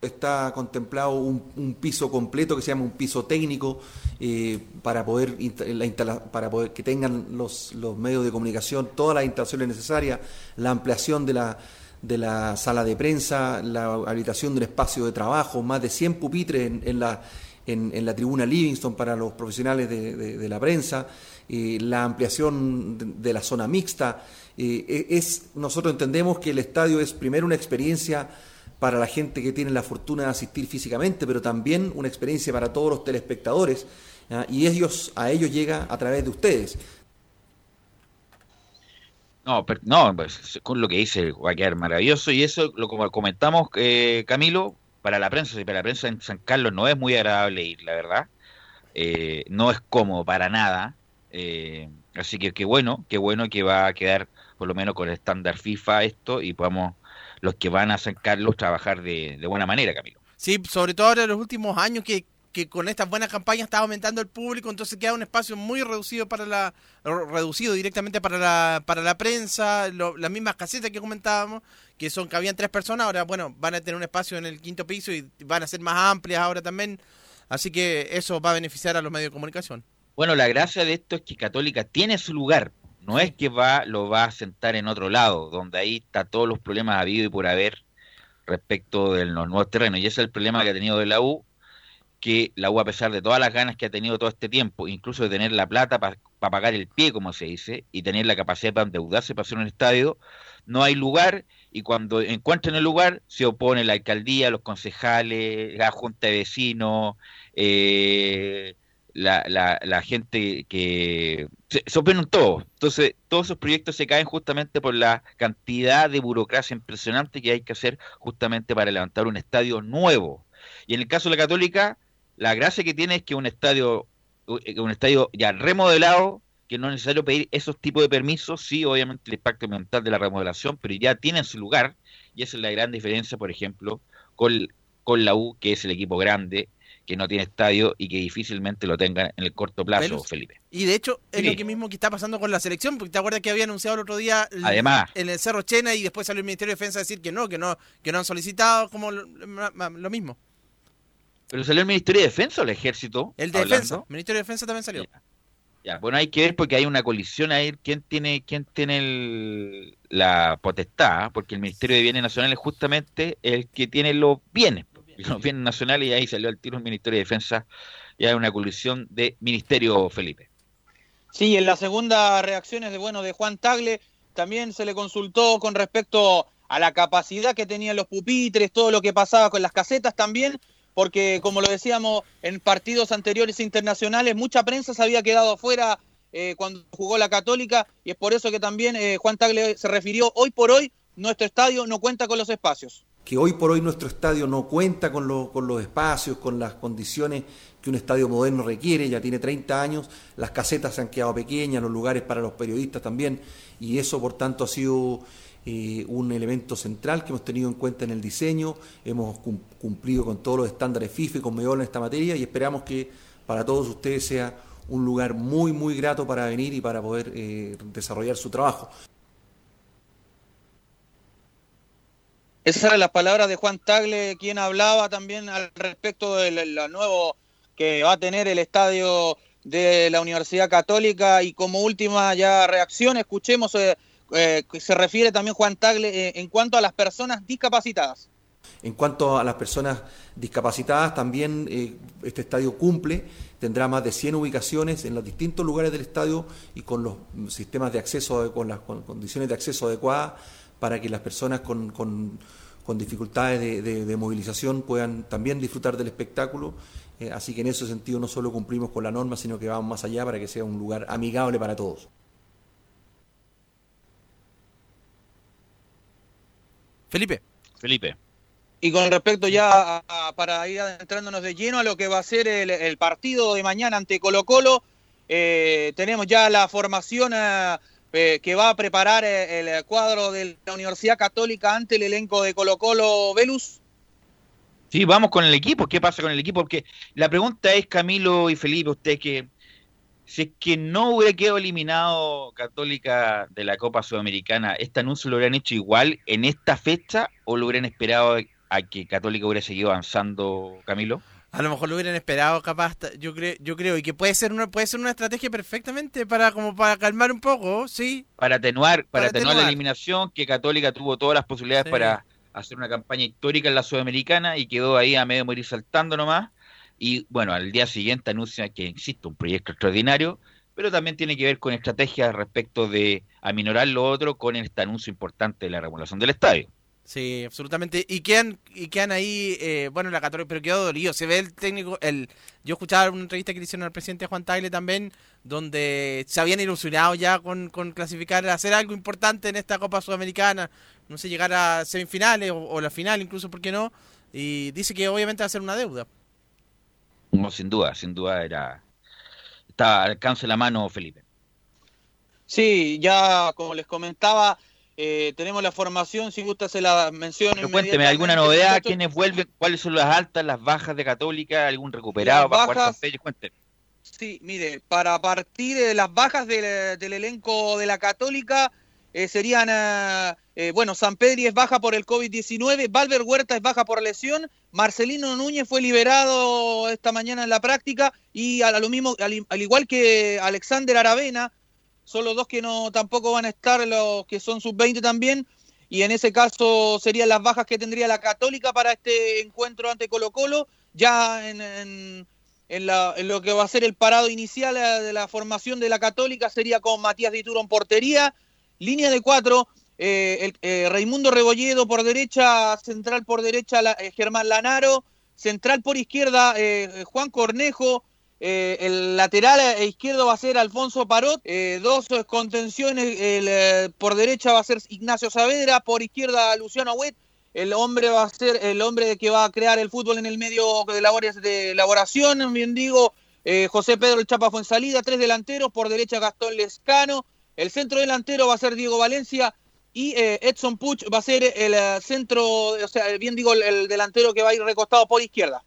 Está contemplado un, piso completo que se llama un piso técnico eh, para poder la para poder que tengan los medios de comunicación todas las instalaciones necesarias, la ampliación de la de la sala de prensa, la habilitación de un espacio de trabajo, más de 100 pupitres en, en la en, la tribuna Livingston para los profesionales de, de- la prensa, eh, la ampliación de, la zona mixta. eh, es nosotros entendemos que el estadio es primero una experiencia para la gente que tiene la fortuna de asistir físicamente, pero también una experiencia para todos los telespectadores. Y ellos, a ellos llega a través de ustedes. No, per- no, pues, con lo que dice va a quedar maravilloso y eso lo como comentamos eh, Camilo para la prensa, si para la prensa en San Carlos no es muy agradable ir, la verdad, Eh, no es cómodo para nada, eh, así que qué bueno, qué bueno que va a quedar por lo menos con el estándar FIFA esto y podamos los que van a San Carlos trabajar de, de buena manera, Camilo. Sí, sobre todo ahora en los últimos años que, que con estas buenas campañas está aumentando el público, entonces queda un espacio muy reducido para la reducido directamente para la para la prensa, lo- las mismas casetas que comentábamos, que son que habían tres personas, ahora bueno, van a tener un espacio en el quinto piso y van a ser más amplias ahora también, así que eso va a beneficiar a los medios de comunicación. Bueno, la gracia de esto es que Católica tiene su lugar. No es que va, lo va a sentar en otro lado, donde ahí está todos los problemas habido y por haber respecto de los nuevos terrenos. Y ese es el problema que ha tenido de la U, que la U, a pesar de todas las ganas que ha tenido todo este tiempo, incluso de tener la plata para pagar el pie, como se dice, y tener la capacidad para endeudarse para hacer un estadio, no hay lugar y cuando encuentran el lugar se opone la alcaldía, los concejales, la junta de vecinos, eh, la, la, la gente que se, se oponen todos. Entonces, todos esos proyectos se caen justamente por la cantidad de burocracia impresionante que hay que hacer justamente para levantar un estadio nuevo. Y en el caso de la Católica, la gracia que tiene es que un estadio, un estadio ya remodelado, que no es necesario pedir esos tipos de permisos, sí, obviamente el impacto ambiental de la remodelación, pero ya tienen su lugar, y esa es la gran diferencia, por ejemplo, con, con la U, que es el equipo grande, que no tiene estadio y que difícilmente lo tenga en el corto plazo, Velus. Felipe. Y de hecho, es Sí. lo que mismo que está pasando con la selección, porque te acuerdas que había anunciado el otro día el- Además. en el Cerro Chena y después salió el Ministerio de Defensa a decir que no, que no, que no han solicitado como lo, lo mismo. ¿Pero salió el Ministerio de Defensa o el Ejército? El de hablando? Defensa, el Ministerio de Defensa también salió. Ya, bueno, hay que ver porque hay una colisión ahí. ¿Quién tiene, quién tiene el- la potestad? ¿ah? Porque el Ministerio de Bienes Nacionales es justamente el que tiene los bienes, los bienes nacionales, y ahí salió al tiro el Ministerio de Defensa. Y hay una colisión de Ministerio Felipe. Sí, en la segunda reacciones de bueno de Juan Tagle también se le consultó con respecto a la capacidad que tenían los pupitres, todo lo que pasaba con las casetas también, porque como lo decíamos en partidos anteriores internacionales, mucha prensa se había quedado afuera eh, cuando jugó la Católica y es por eso que también eh, Juan Tagle se refirió hoy por hoy nuestro estadio no cuenta con los espacios. Que hoy por hoy nuestro estadio no cuenta con, lo- con los espacios, con las condiciones que un estadio moderno requiere, ya tiene 30 años, las casetas se han quedado pequeñas, los lugares para los periodistas también, y eso por tanto ha sido eh, un elemento central que hemos tenido en cuenta en el diseño, hemos cum- cumplido con todos los estándares FIFA y con en esta materia y esperamos que para todos ustedes sea un lugar muy, muy grato para venir y para poder eh, desarrollar su trabajo. Esas eran las palabras de Juan Tagle, quien hablaba también al respecto del nuevo que va a tener el estadio de la Universidad Católica. Y como última ya reacción, escuchemos eh, eh, se refiere también Juan Tagle eh, en cuanto a las personas discapacitadas. En cuanto a las personas discapacitadas, también eh, este estadio cumple, tendrá más de 100 ubicaciones en los distintos lugares del estadio y con los sistemas de acceso, con las con condiciones de acceso adecuadas para que las personas con, con- dificultades de, movilización puedan también disfrutar del espectáculo. Así que en ese sentido no solo cumplimos con la norma, sino que vamos más allá para que sea un lugar amigable para todos. Felipe. Felipe. Y con respecto ya a- a- para ir adentrándonos de lleno a lo que va a ser el, el partido de mañana ante Colo Colo, eh, tenemos ya la formación eh, eh, que va a preparar eh, el cuadro de la Universidad Católica ante el elenco de Colo Colo Velus. Sí, vamos con el equipo. ¿Qué pasa con el equipo? Porque la pregunta es, Camilo y Felipe, usted que si es que no hubiera quedado eliminado Católica de la Copa Sudamericana, ¿este anuncio lo hubieran hecho igual en esta fecha o lo hubieran esperado a que Católica hubiera seguido avanzando, Camilo? A lo mejor lo hubieran esperado, capaz, yo creo, yo creo, y que puede ser una, puede ser una estrategia perfectamente para como para calmar un poco, sí. Para atenuar, para, Para atenuar la eliminación, que Católica tuvo todas las posibilidades Sí. para hacer una campaña histórica en la Sudamericana y quedó ahí a medio morir saltando nomás. Y bueno, al día siguiente anuncia que existe un proyecto extraordinario, pero también tiene que ver con estrategias respecto de aminorar lo otro con este anuncio importante de la remodelación del estadio. Sí, absolutamente. Y quedan, y quedan ahí, eh, bueno, la Católica, pero quedó dolido. Se ve el técnico, el yo escuchaba una entrevista que le hicieron al presidente Juan Tagle también, donde se habían ilusionado ya con, con clasificar, hacer algo importante en esta Copa Sudamericana, no sé, llegar a semifinales o, o la final incluso, ¿por qué no? Y dice que obviamente va a ser una deuda. No, sin duda, sin duda era. Estaba al alcance la mano, Felipe. Sí, ya como les comentaba, eh, tenemos la formación, si gusta se la menciono. Pero cuénteme, ¿alguna novedad? ¿Quiénes vuelven? ¿Cuáles son las altas, las bajas de Católica? ¿Algún recuperado Las para jugar bajas- San Pedro? Cuénteme. Sí, mire, para partir de las bajas del, del elenco de la Católica eh, serían, eh, bueno, San Pedri es baja por el COVID-19, Valver Huerta es baja por lesión, Marcelino Núñez fue liberado esta mañana en la práctica y a, lo mismo, al, al igual que Alexander Aravena, son los dos que no tampoco van a estar, los que son sub-20 también, y en ese caso serían las bajas que tendría la Católica para este encuentro ante Colo Colo, ya en, la- en lo que va a ser el parado inicial eh, de la formación de la Católica sería con Matías Dituro en portería, línea de cuatro, eh, eh, Raimundo Rebolledo por derecha, central por derecha eh, Germán Lanaro, central por izquierda Juan Cornejo, el lateral izquierdo va a ser Alfonso Parot, dos contenciones, por derecha va a ser Ignacio Saavedra, por izquierda Luciano Huet, el hombre va a ser el hombre que va a crear el fútbol en el medio de labores de elaboración, bien digo, José Pedro el Chapa Fuensalida, tres delanteros, por derecha Gastón Lescano, el centro delantero va a ser Diego Valencia y eh, Edson Puch va a ser el eh, centro, o sea, bien digo, el, el delantero que va a ir recostado por izquierda.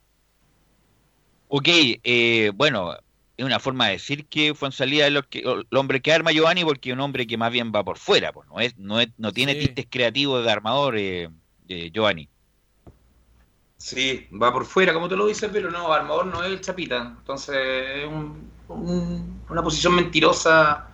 Ok, eh, bueno, es una forma de decir que Fuensalida es lo que- el hombre que arma Giovanni porque es un hombre que más bien va por fuera, pues no es, no es, no tiene Sí. tintes creativos de armador eh, eh, Giovanni. Sí, va por fuera, como te lo dices, pero no, armador no es el Chapita. Entonces, es un- un- una posición mentirosa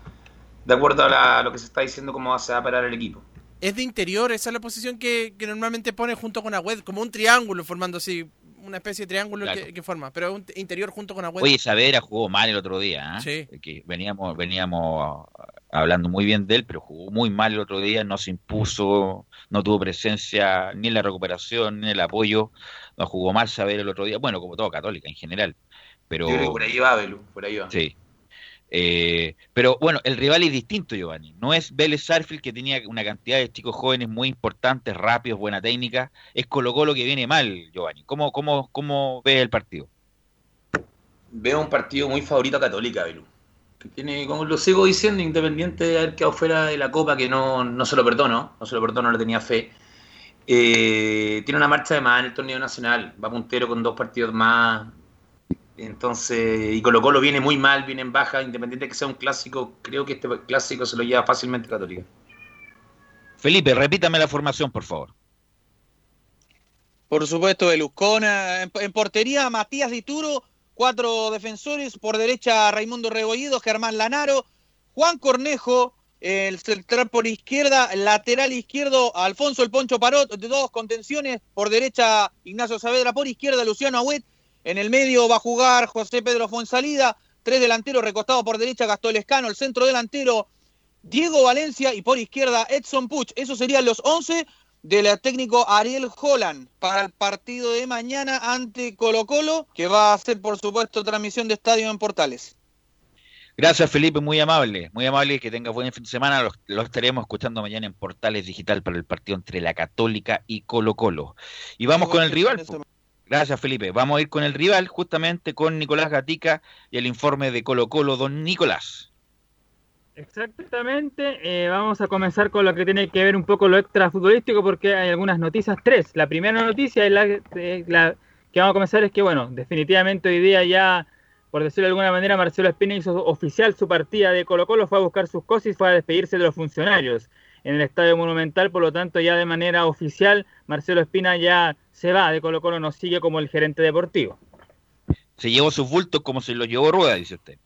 de acuerdo a, la- a lo que se está diciendo cómo se va a parar el equipo. Es de interior, esa es la posición que, que normalmente pone junto con Agüed, como un triángulo, formando así, una especie de triángulo Claro. que, que forma, pero un interior junto con Agüed. Oye, Saavedra jugó mal el otro día, ¿ah? Sí. que veníamos, veníamos hablando muy bien de él, pero jugó muy mal el otro día, no se impuso, no tuvo presencia ni en la recuperación, ni en el apoyo, no jugó mal Saavedra el otro día, bueno, como todo Católica en general, pero... Yo creo que por ahí va, Belu, por ahí va. Sí. Eh, pero bueno, el rival es distinto, Giovanni. No es Vélez Sarfield, que tenía una cantidad de chicos jóvenes muy importantes, rápidos, buena técnica. Es Colo Colo que viene mal, Giovanni. ¿Cómo, cómo, cómo ves el partido? Veo un partido muy favorito a Católica. Que tiene, como lo sigo diciendo, independiente de haber quedado fuera de la Copa, que no, no se lo perdono, no se lo perdono, no le tenía fe. Eh, tiene una marcha de más en el torneo nacional, va puntero con dos partidos más. Entonces, y Colo Colo viene muy mal, viene en baja, independiente de que sea un clásico, creo que este clásico se lo lleva fácilmente Católica. Felipe, repítame la formación, por favor. Por supuesto, Beluscona. En, en portería, Matías Dituro, cuatro defensores. Por derecha, Raimundo Rebollido, Germán Lanaro, Juan Cornejo, el central por izquierda, lateral izquierdo, Alfonso el Poncho Parot, de dos contenciones. Por derecha, Ignacio Saavedra, por izquierda, Luciano Agüet. En el medio va a jugar José Pedro Fonsalida. Tres delanteros recostados por derecha, Gastón Lescano. El centro delantero, Diego Valencia. Y por izquierda, Edson Puch. Esos serían los 11 del técnico Ariel Holland para el partido de mañana ante Colo Colo, que va a hacer, por supuesto, transmisión de estadio en Portales. Gracias Felipe, muy amable, muy amable, que tenga buen fin de semana. Lo, lo estaremos escuchando mañana en Portales Digital para el partido entre la Católica y Colo Colo. Y vamos con el rival. Gracias Felipe. Vamos a ir con el rival, justamente con Nicolás Gatica y el informe de Colo Colo, don Nicolás. Exactamente, eh, vamos a comenzar con lo que tiene que ver un poco lo extra futbolístico porque hay algunas noticias, tres. La primera noticia es la, eh, la que vamos a comenzar es que, bueno, definitivamente hoy día ya, por decirlo de alguna manera, Marcelo Espina hizo oficial su partida de Colo Colo, fue a buscar sus cosas y fue a despedirse de los funcionarios en el Estadio Monumental, por lo tanto ya de manera oficial Marcelo Espina ya se va de Colo Colo, no sigue como el gerente deportivo. Se llevó sus bultos como se los llevó Rueda, dice usted.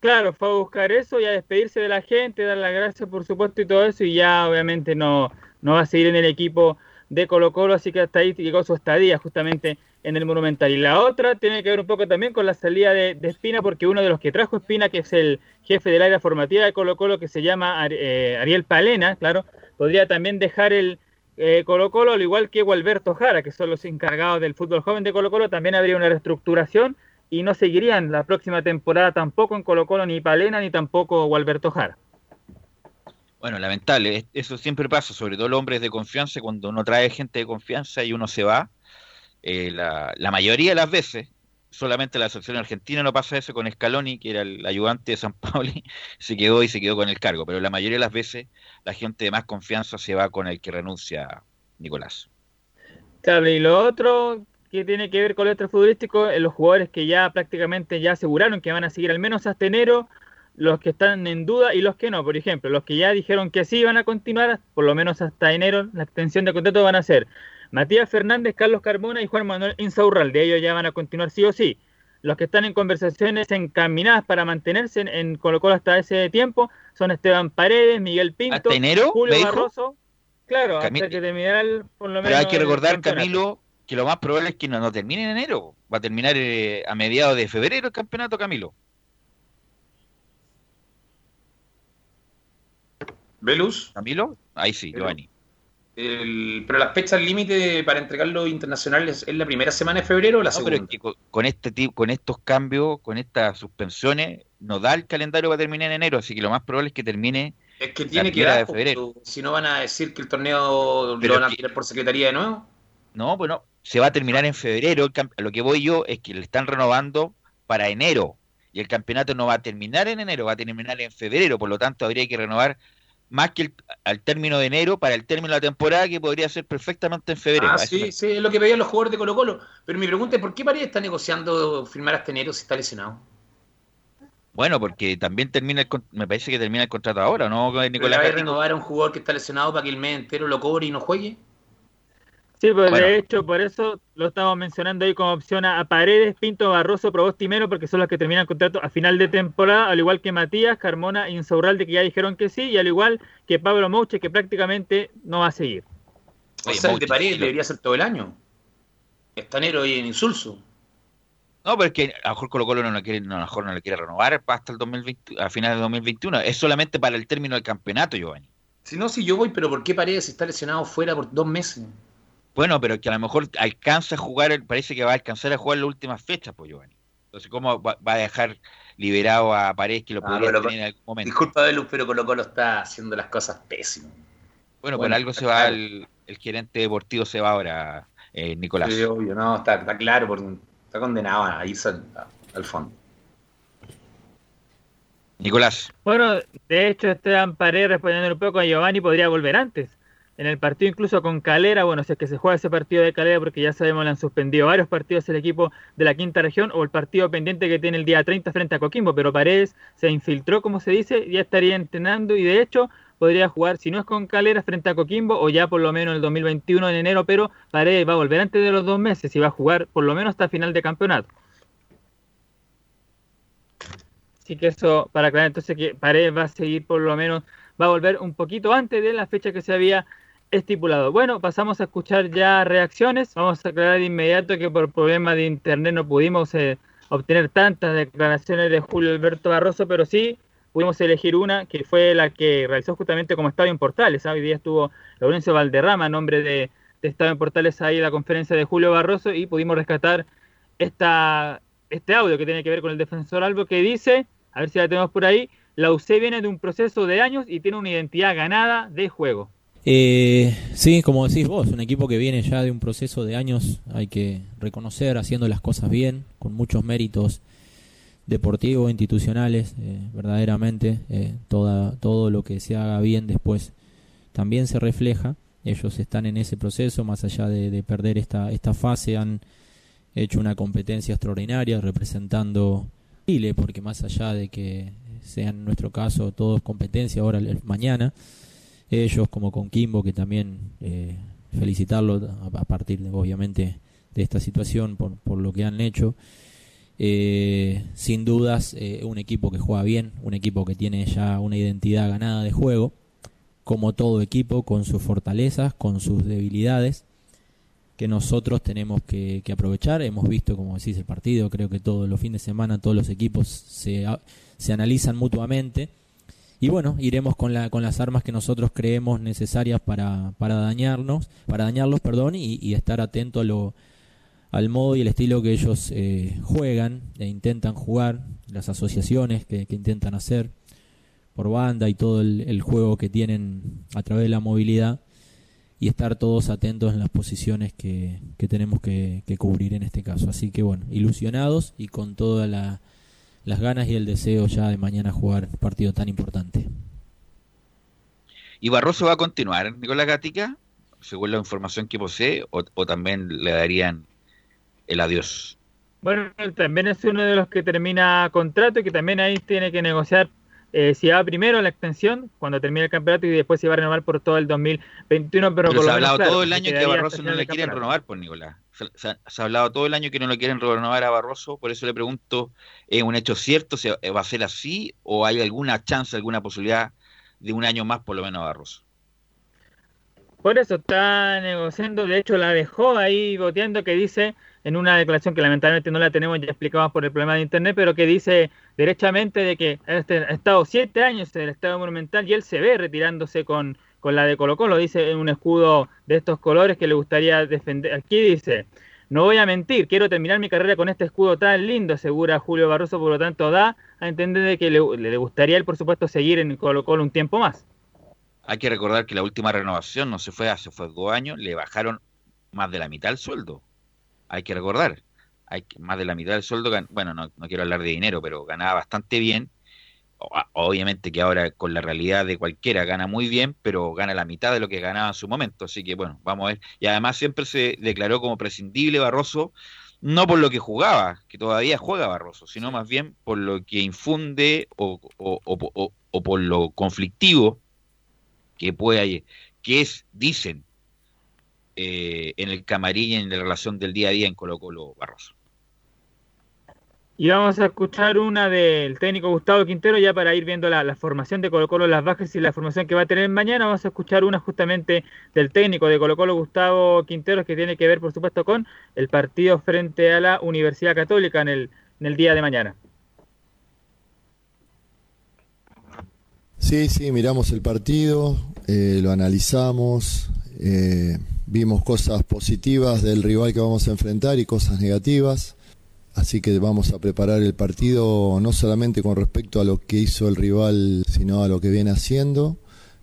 Claro, fue a buscar eso y a despedirse de la gente, dar las gracias por supuesto y todo eso y ya obviamente no, no va a seguir en el equipo de Colo Colo, así que hasta ahí llegó su estadía justamente en el Monumental. Y la otra tiene que ver un poco también con la salida de, Espina, porque uno de los que trajo Espina, que es el jefe del área formativa de Colo Colo, que se llama eh, Ariel Palena, claro, podría también dejar el eh, Colo Colo, al igual que Gualberto Jara, que son los encargados del fútbol joven de Colo Colo, también habría una reestructuración y no seguirían la próxima temporada tampoco en Colo Colo ni Palena ni tampoco Gualberto Jara. Bueno, lamentable, es- eso siempre pasa, sobre todo los hombres de confianza, cuando uno trae gente de confianza y uno se va, eh, la, la mayoría de las veces, solamente la selección argentina no pasa eso con Scaloni, que era el ayudante de San Pauli, se quedó y se quedó con el cargo, pero la mayoría de las veces la gente de más confianza se va con el que renuncia, Nicolás. Claro, y lo otro que tiene que ver con el otro futbolístico, eh, los jugadores que ya prácticamente ya aseguraron que van a seguir al menos hasta enero, los que están en duda y los que no. Por ejemplo, los que ya dijeron que sí van a continuar, por lo menos hasta enero, la extensión de contrato van a ser Matías Fernández, Carlos Carmona y Juan Manuel Insaurral. De ellos ya van a continuar sí o sí. Los que están en conversaciones encaminadas para mantenerse en, en Colo Colo hasta ese tiempo son Esteban Paredes, Miguel Pinto, ¿Hasta enero, Julio? Barroso. Claro, hasta que terminara el- por lo menos Pero hay que recordar. Camilo, que lo más probable es que no, no termine en enero, va a terminar eh, a mediados de febrero el campeonato, Camilo. ¿Velus? ¿Camilo? Ahí sí, Giovanni. El- pero las fechas límite para entregar los internacionales es la primera semana de febrero o la No, pero segunda. es que con, con este tipo, con estos cambios, con estas suspensiones, nos da el calendario para terminar en enero, así que lo más probable es que termine Es que la tiene que primera dar, de febrero. porque si no van a decir que el torneo Pero lo van a tirar por secretaría de nuevo. No, bueno, se va a terminar en febrero. Lo que voy yo es que le están renovando para enero y el campeonato no va a terminar en enero, va a terminar en febrero. Por lo tanto, habría que renovar más que el- al término de enero para el término de la temporada que podría ser perfectamente en febrero. Ah, sí, me- sí, es lo que veían los jugadores de Colo Colo. Pero mi pregunta es, ¿por qué Paredes está negociando firmar hasta enero si está lesionado? Bueno, porque también termina el, me parece que termina el contrato ahora, ¿no, ¿Pero ¿Le Nicolás? va a renovar a un jugador que está lesionado para que el mes entero lo cobre y no juegue? Sí, pues Bueno. de hecho, por eso lo estamos mencionando ahí como opción a, a Paredes, Pinto, Barroso, Proboste y Mero, porque son los que terminan contrato a final de temporada, al igual que Matías, Carmona e Insaurralde, que ya dijeron que sí, y al igual que Pablo Mouche, que prácticamente no va a seguir. O Oye, sea, el Mouche, de Paredes debería ser todo el año. Está enero y en insulso. No, pero es que a lo mejor Colo Colo no lo quiere, no, a lo mejor no lo quiere renovar hasta el 2020, a finales de 2021. Es solamente para el término del campeonato, Giovanni. Si no, si yo voy, pero ¿por qué Paredes está lesionado fuera por dos meses? Bueno, pero que a lo mejor alcanza a jugar, el- parece que va a alcanzar a jugar las últimas fechas, pues Giovanni. Entonces, ¿cómo va, va a dejar liberado a Paredes que lo Ah, podría tener en algún momento? Disculpa, Velus, pero Colo Colo está haciendo las cosas pésimas. Bueno, bueno, por algo se va claro. el, el gerente deportivo, se va ahora, eh, Nicolás. Sí, obvio, no, está, está claro, porque está condenado a irse al, al fondo. Nicolás. Bueno, de hecho, Esteban Paredes, respondiendo un poco a Giovanni, podría volver antes. En el partido incluso con Calera, bueno, si es que se juega ese partido de Calera, porque ya sabemos le han suspendido varios partidos el equipo de la quinta región, o el partido pendiente que tiene el día 30 frente a Coquimbo, pero Paredes se infiltró, como se dice, ya estaría entrenando y de hecho podría jugar, si no es con Calera, frente a Coquimbo o ya por lo menos el 2021 en enero, pero Paredes va a volver antes de los dos meses y va a jugar por lo menos hasta final de campeonato. Así que eso, para aclarar entonces que Paredes va a seguir por lo menos, va a volver un poquito antes de la fecha que se había estipulado. Bueno, pasamos a escuchar ya reacciones. Vamos a aclarar de inmediato que por problemas de internet no pudimos eh, obtener tantas declaraciones de Julio Alberto Barroso, pero sí pudimos elegir una que fue la que realizó justamente como Estadio en Portales. ¿ah? Hoy día estuvo Laurencio Valderrama, en nombre de, de Estadio en Portales, ahí la conferencia de Julio Barroso y pudimos rescatar esta, este audio que tiene que ver con el defensor Albo que dice, a ver si la tenemos por ahí, la UC viene de un proceso de años y tiene una identidad ganada de juego. Eh, sí, como decís vos, un equipo que viene ya de un proceso de años, hay que reconocer, haciendo las cosas bien, con muchos méritos deportivos, institucionales, eh, verdaderamente, eh, toda, todo lo que se haga bien después también se refleja. Ellos están en ese proceso, más allá de, de perder esta, esta fase, han hecho una competencia extraordinaria representando Chile, porque más allá de que sea en nuestro caso todo es competencia ahora el- mañana, ellos como con Kimbo, que también eh, felicitarlo a, partir de, obviamente de esta situación por, por lo que han hecho. Eh, sin dudas, eh, un equipo que juega bien, un equipo que tiene ya una identidad ganada de juego, como todo equipo, con sus fortalezas, con sus debilidades, que nosotros tenemos que, que aprovechar. Hemos visto, como decís, el partido, creo que todos los fines de semana todos los equipos se, se analizan mutuamente. Y bueno, iremos con, la, con las armas que nosotros creemos necesarias para, para dañarnos, para dañarlos, perdón, y, estar atento a lo, al modo y el estilo que ellos eh, juegan e intentan jugar, las asociaciones que, intentan hacer por banda y todo el, el juego que tienen a través de la movilidad y estar todos atentos en las posiciones que, que tenemos que, que cubrir en este caso. Así que bueno, ilusionados y con todas la, las ganas y el deseo ya de mañana jugar un partido tan importante. ¿Y Barroso va a continuar, Nicolás Gatica, según la información que posee, o, o también le darían el adiós? Bueno, también es uno de los que termina contrato y que también ahí tiene que negociar eh, si va primero la extensión cuando termine el campeonato y después si va a renovar por todo el 2021. Pero, Pero por se lo ha menos, hablado claro, todo el se año que a Barroso no le quieren renovar, por Nicolás. Se, ha, hablado todo el año que no lo quieren renovar a Barroso, por eso le pregunto, ¿es un hecho cierto? ¿Se, ¿Va a ser así o hay alguna chance, alguna posibilidad de un año más por lo menos a Barroso? Por eso está negociando, de hecho la dejó ahí boteando que dice en una declaración que lamentablemente no la tenemos ya explicamos por el problema de internet, pero que dice derechamente de que este, ha estado siete años en el Estado Monumental y él se ve retirándose con, con la de Colo Colo, dice un escudo de estos colores que le gustaría defender. Aquí dice, no voy a mentir, quiero terminar mi carrera con este escudo tan lindo, asegura Julio Barroso, por lo tanto da a entender de que le, gustaría él, por supuesto, seguir en Colo Colo un tiempo más. Hay que recordar que la última renovación no se fue hace fue dos años, le bajaron más de la mitad el sueldo. Hay que recordar, hay más de la mitad del sueldo, bueno, no, no quiero hablar de dinero, pero ganaba bastante bien. Obviamente que ahora con la realidad de cualquiera gana muy bien, pero gana la mitad de lo que ganaba en su momento. Así que bueno, vamos a ver. Y además siempre se declaró como prescindible Barroso, no por lo que jugaba, que todavía juega Barroso, sino más bien por lo que infunde o, o- o- por lo conflictivo que puede, que es, dicen, eh, en el camarín en la relación del día a día en Colo Colo Barroso. Y vamos a escuchar una del técnico Gustavo Quintero ya para ir viendo la, formación de Colo Colo, las bajas y la formación que va a tener mañana. Vamos a escuchar una justamente del técnico de Colo Colo, Gustavo Quintero, que tiene que ver, por supuesto, con el partido frente a la Universidad Católica en el, en el día de mañana. Sí, sí, miramos el partido, eh, lo analizamos, eh, vimos cosas positivas del rival que vamos a enfrentar y cosas negativas. Así que vamos a preparar el partido no solamente con respecto a lo que hizo el rival, sino a lo que viene haciendo,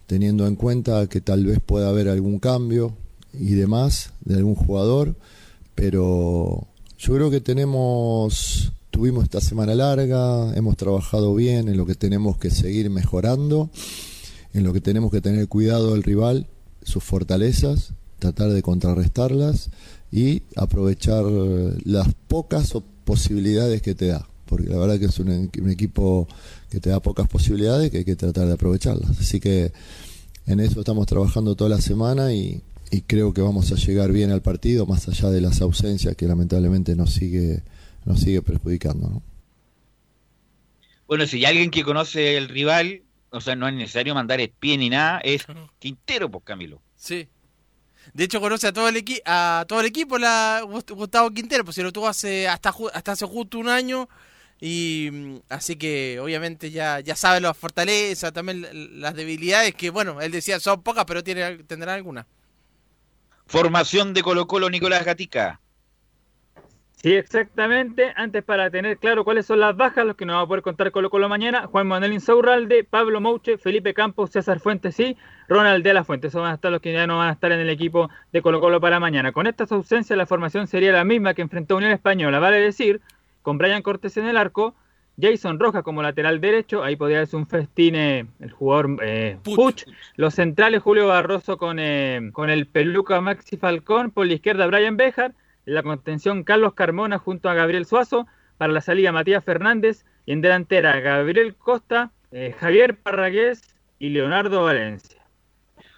teniendo en cuenta que tal vez pueda haber algún cambio y demás de algún jugador. Pero yo creo que tenemos, tuvimos esta semana larga, hemos trabajado bien en lo que tenemos que seguir mejorando, en lo que tenemos que tener cuidado del rival, sus fortalezas, tratar de contrarrestarlas y aprovechar las pocas o- posibilidades que te da, porque la verdad que es un, un equipo que te da pocas posibilidades que hay que tratar de aprovecharlas. Así que en eso estamos trabajando toda la semana y, y creo que vamos a llegar bien al partido, más allá de las ausencias que lamentablemente nos sigue, nos sigue perjudicando. ¿no? Bueno, si hay alguien que conoce el rival, o sea, no es necesario mandar espía ni nada, es Quintero, pues Camilo. Sí. De hecho conoce a todo el equipo, a todo el equipo la Gust- Gustavo Quintero, pues se lo tuvo hace hasta hace justo un año y mm, así que obviamente ya ya sabe las fortalezas, también las debilidades que bueno, él decía son pocas, pero tiene tendrán algunas. Formación de Colo Colo, Nicolás Gatica. Sí, exactamente. Antes para tener claro cuáles son las bajas, los que nos va a poder contar Colo Colo mañana, Juan Manuel Insaurralde, Pablo Mouche, Felipe Campos, César Fuentes y Ronald de la Fuente. Esos van a estar los que ya no van a estar en el equipo de Colo Colo para mañana. Con estas ausencias la formación sería la misma que enfrentó Unión Española, vale decir, con Brian Cortés en el arco, Jason Rojas como lateral derecho, ahí podría ser un festín eh, el jugador eh, Puch. Los centrales Julio Barroso con, eh, con el peluca Maxi Falcón, por la izquierda Brian Bejar, en la contención Carlos Carmona junto a Gabriel Suazo, para la salida Matías Fernández y en delantera Gabriel Costa, eh, Javier Parragués y Leonardo Valencia.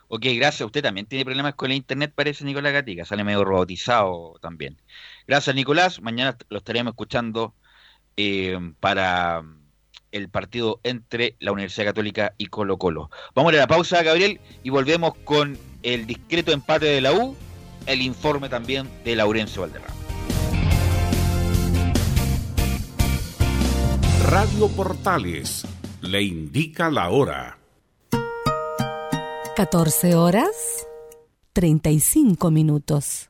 Ok, gracias. Usted también tiene problemas con el internet, parece Nicolás Gatica. Sale medio robotizado también. Gracias, Nicolás. Mañana lo estaremos escuchando eh, para el partido entre la Universidad Católica y Colo Colo. Vamos a la pausa, Gabriel, y volvemos con el discreto empate de la U, el informe también de Laurencio Valderrama. Radio Portales le indica la hora. 14 horas 35 minutos.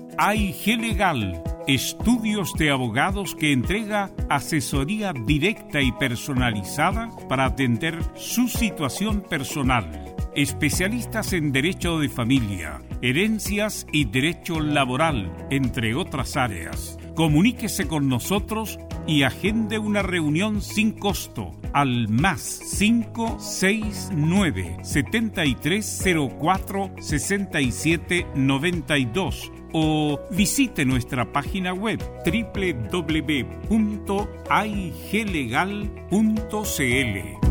AIG Legal, estudios de abogados que entrega asesoría directa y personalizada para atender su situación personal. Especialistas en derecho de familia, herencias y derecho laboral, entre otras áreas. Comuníquese con nosotros y agende una reunión sin costo al más 569 7304 6792 o visite nuestra página web www.aiglegal.cl.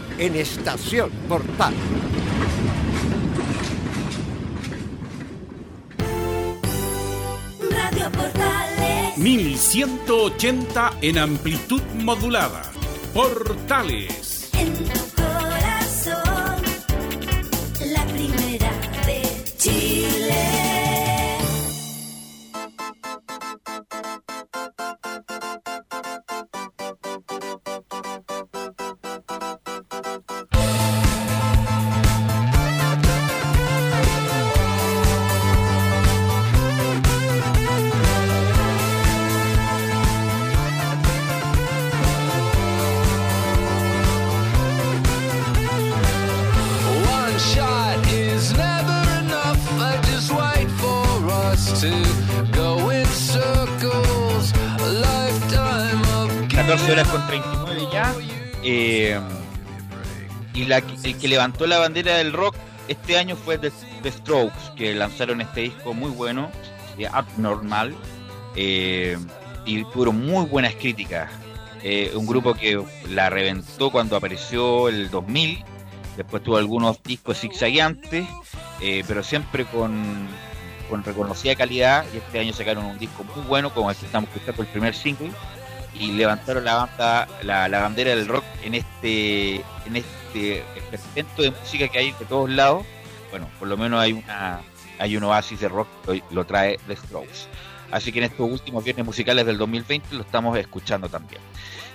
en Estación Portal. Radio Portales. 1180 en amplitud modulada. Portales. En tu 14 horas con 39 ya. Eh, y la, el que levantó la bandera del rock este año fue The, The Strokes, que lanzaron este disco muy bueno, de Abnormal, eh, y tuvieron muy buenas críticas. Eh, un grupo que la reventó cuando apareció el 2000, después tuvo algunos discos zigzagueantes, eh, pero siempre con, con reconocida calidad, y este año sacaron un disco muy bueno, como el que estamos escuchando el primer single, y levantaron la banda, la, bandera del rock en este, en este experimento de música que hay de todos lados. Bueno, por lo menos hay una, hay un oasis de rock que lo trae The Strokes. Así que en estos últimos viernes musicales del 2020 lo estamos escuchando también.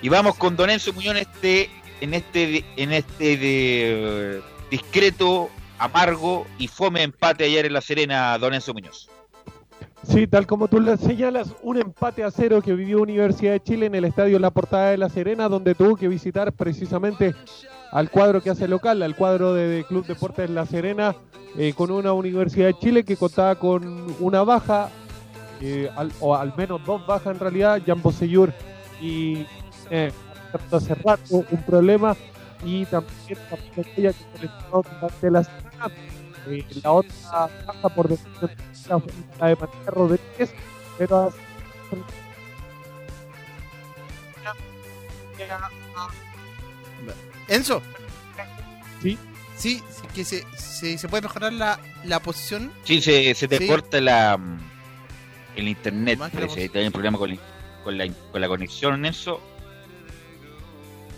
Y vamos con Don Enzo Muñoz este, en este, en este de, discreto, amargo y fome empate ayer en La Serena, Don Enzo Muñoz. Sí, tal como tú le señalas, un empate a cero que vivió Universidad de Chile en el estadio La Portada de La Serena, donde tuvo que visitar precisamente al cuadro que hace local, al cuadro de, de Club Deportes La Serena, eh, con una Universidad de Chile que contaba con una baja, eh, al- o al menos dos bajas en realidad, Jan Bosellur y eh, un problema, y también aquella que durante la semana. Eh, la otra baja por decisión la de Matías Rodríguez, pero Enzo. Sí. Sí, sí, que se, se, se puede mejorar la, la posición. Sí, se, se te Sí. corta la, mm, el internet, parece. Hay un problema con, la, con la conexión en eso.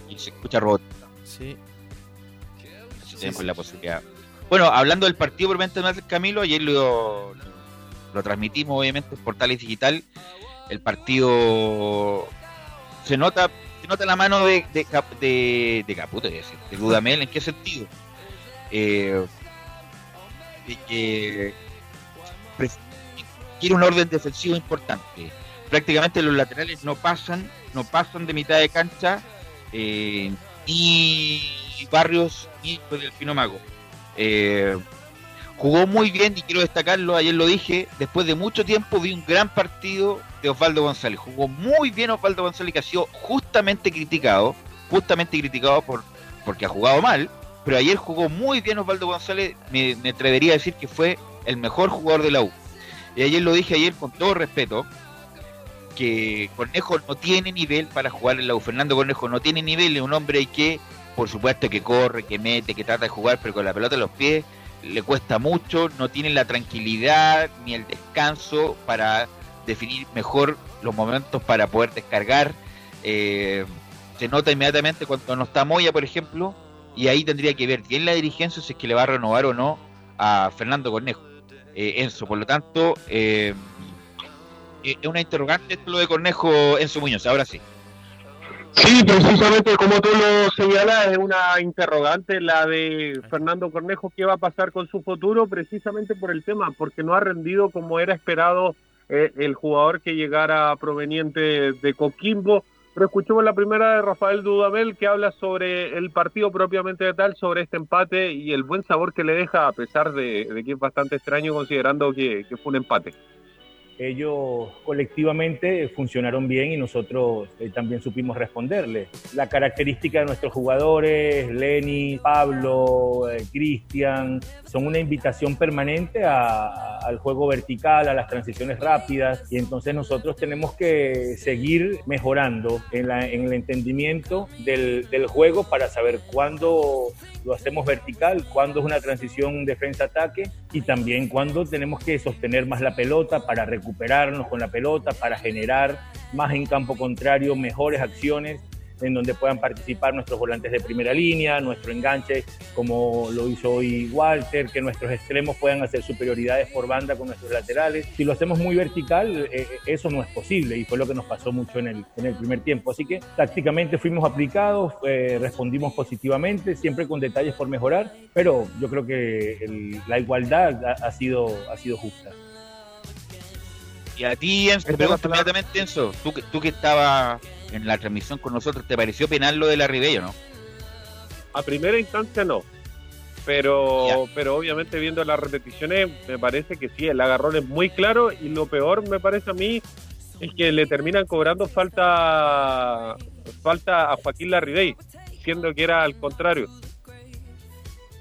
Y se escucha robot. Sí. Si tenemos la posibilidad. Bueno, hablando del partido probablemente más Camilo, ayer lo, lo, transmitimos obviamente en Portales Digital. El partido se nota se nota la mano de, de, de, de Caputo, decir, de Dudamel, ¿en qué sentido? Eh, de que quiere un orden defensivo importante. Prácticamente los laterales no pasan, no pasan de mitad de cancha, eh, ni Barrios ni Delfino Mago. Eh, jugó muy bien y quiero destacarlo, ayer lo dije, después de mucho tiempo vi un gran partido de Osvaldo González. Jugó muy bien Osvaldo González que ha sido justamente criticado, justamente criticado por porque ha jugado mal, pero ayer jugó muy bien Osvaldo González, me, me atrevería a decir que fue el mejor jugador de la U. Y ayer lo dije ayer con todo respeto, que Cornejo no tiene nivel para jugar en la U. Fernando Cornejo no tiene nivel, es un hombre que, por supuesto, que corre, que mete, que trata de jugar, pero con la pelota en los pies le cuesta mucho, no tiene la tranquilidad ni el descanso para definir mejor los momentos para poder descargar. Eh, se nota inmediatamente cuando no está Moya, por ejemplo, y ahí tendría que ver bien la dirigencia si es que le va a renovar o no a Fernando Cornejo. Eh, Enzo, por lo tanto, eh, eh, es una interrogante esto lo de Cornejo Enzo Muñoz, ahora sí. Sí, precisamente como tú lo señalas, es una interrogante la de Fernando Cornejo, qué va a pasar con su futuro, precisamente por el tema, porque no ha rendido como era esperado eh, el jugador que llegara proveniente de Coquimbo. Pero escuchemos la primera de Rafael Dudamel que habla sobre el partido propiamente de tal, sobre este empate y el buen sabor que le deja, a pesar de, que es bastante extraño considerando que fue un empate. Ellos colectivamente funcionaron bien y nosotros eh, también supimos responderle. La característica de nuestros jugadores, Lenny, Pablo, eh, Cristian, son una invitación permanente a- al juego vertical, a las transiciones rápidas y entonces nosotros tenemos que seguir mejorando en, la- en el entendimiento del, del juego para saber cuándo lo hacemos vertical, cuándo es una transición defensa-ataque y también cuándo tenemos que sostener más la pelota para recuperarnos con la pelota, para generar más en campo contrario mejores acciones en donde puedan participar nuestros volantes de primera línea, nuestro enganche como lo hizo hoy Walter, que nuestros extremos puedan hacer superioridades por banda con nuestros laterales. Si lo hacemos muy vertical, eh, eso no es posible y fue lo que nos pasó mucho en el, en el primer tiempo. Así que tácticamente fuimos aplicados, eh, respondimos positivamente, siempre con detalles por mejorar, pero yo creo que el- la igualdad ha, ha sido, ha sido justa. Y a ti, Enzo, te pregunto inmediatamente, Enzo, tú, que- tú que estabas en la transmisión con nosotros, ¿te pareció penal lo de la Ribello, no? A primera instancia no, pero, pero obviamente viendo las repeticiones me parece que sí, el agarrón es muy claro y lo peor me parece a mí es que le terminan cobrando falta falta a Joaquín Larribey, siendo que era al contrario.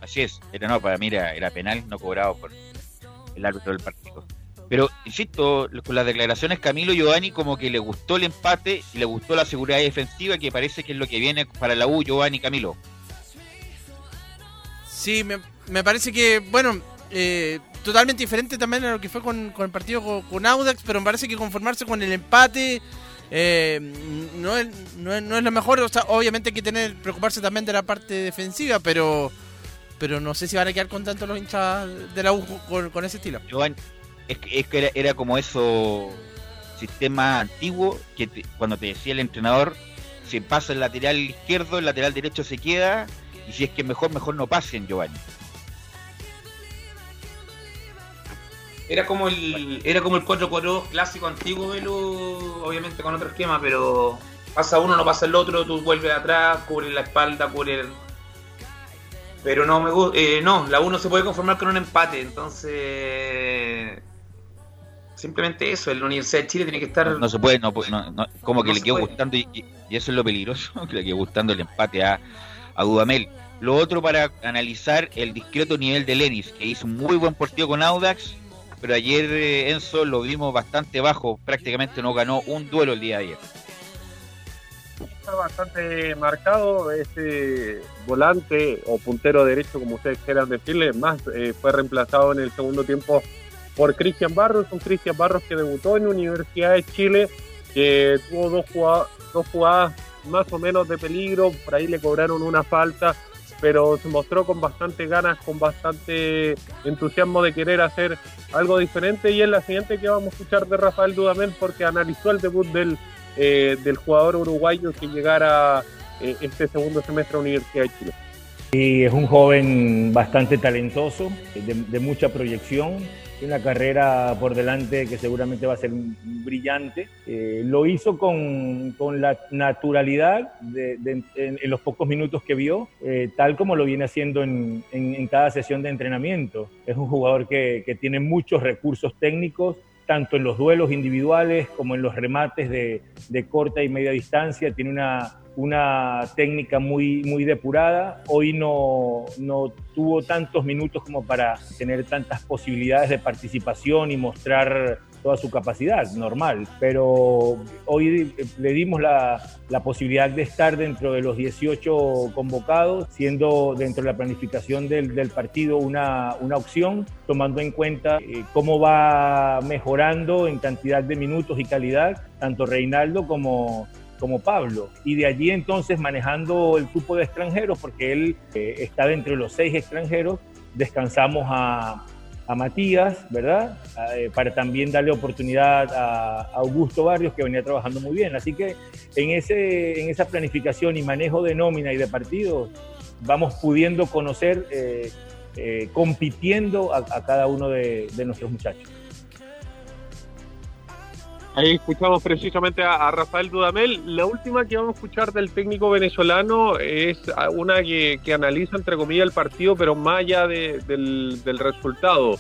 Así es, era no, para mí era, era penal no cobrado por el árbitro del partido. Pero, insisto, con las declaraciones Camilo Giovanni como que le gustó el empate y le gustó la seguridad defensiva que parece que es lo que viene para la U, Giovanni Camilo. Sí, me, me parece que, bueno, eh, totalmente diferente también a lo que fue con, con el partido con, con Audax, pero me parece que conformarse con el empate eh, no, es, no, es, no es lo mejor. O sea, obviamente hay que tener preocuparse también de la parte defensiva, pero pero no sé si van a quedar contentos los hinchas de la U con, con ese estilo. Giovanni, es que, es que era, como eso sistema antiguo que cuando te decía el entrenador si pasa el lateral izquierdo el lateral derecho se queda y si es que mejor mejor no pasen Giovanni. Era como el era como el 4-4 clásico antiguo, Velo, obviamente con otro esquema, pero pasa uno, no pasa el otro, tú vuelves atrás, cubres la espalda, cubres el... Pero no me gusta, no, la uno se puede conformar con un empate, entonces simplemente eso, la Universidad de Chile tiene que estar no se puede no, no- no- como que No le quedó gustando y, y- y eso es lo peligroso que le quedó gustando el empate a, a Dudamel lo otro para analizar el discreto nivel de Lenis que hizo un muy buen partido con Audax pero ayer eh, Enzo lo vimos bastante bajo prácticamente no ganó un duelo el día de ayer Está bastante marcado ese volante o puntero derecho, como ustedes quieran decirle. Más eh, fue reemplazado en el segundo tiempo por Cristian Barros, un Cristian Barros que debutó en Universidad de Chile, que tuvo dos jugadas, más o menos de peligro, por ahí le cobraron una falta, pero se mostró con bastante ganas, con bastante entusiasmo de querer hacer algo diferente y es la siguiente que vamos a escuchar de Rafael Dudamel porque analizó el debut del, eh, del jugador uruguayo que llegara eh, este segundo semestre a Universidad de Chile. Y es un joven bastante talentoso, de mucha proyección, tiene una carrera por delante que seguramente va a ser brillante. Eh, lo hizo con, con la naturalidad de, en los pocos minutos que vio, eh, tal como lo viene haciendo en, en- en cada sesión de entrenamiento. Es un jugador que, que tiene muchos recursos técnicos, tanto en los duelos individuales como en los remates de, de corta y media distancia. Tiene una, una técnica muy, muy depurada. Hoy no, no tuvo tantos minutos como para tener tantas posibilidades de participación y mostrar toda su capacidad, normal. Pero hoy le dimos la, la posibilidad de estar dentro de los 18 convocados, siendo dentro de la planificación del, del partido una, una opción, tomando en cuenta eh, cómo va mejorando en cantidad de minutos y calidad tanto Reinaldo como, como Pablo. Y de allí entonces manejando el grupo de extranjeros, porque él eh, está dentro de los seis extranjeros, descansamos a, a Matías, ¿verdad? Eh, para también darle oportunidad a, Augusto Barrios, que venía trabajando muy bien. Así que en, ese, en esa planificación y manejo de nómina y de partidos, vamos pudiendo conocer, eh, eh, compitiendo a, cada uno de nuestros muchachos. Ahí escuchamos precisamente a, Rafael Dudamel. La última que vamos a escuchar del técnico venezolano es una que, analiza, entre comillas, el partido, pero más allá de- del, del resultado.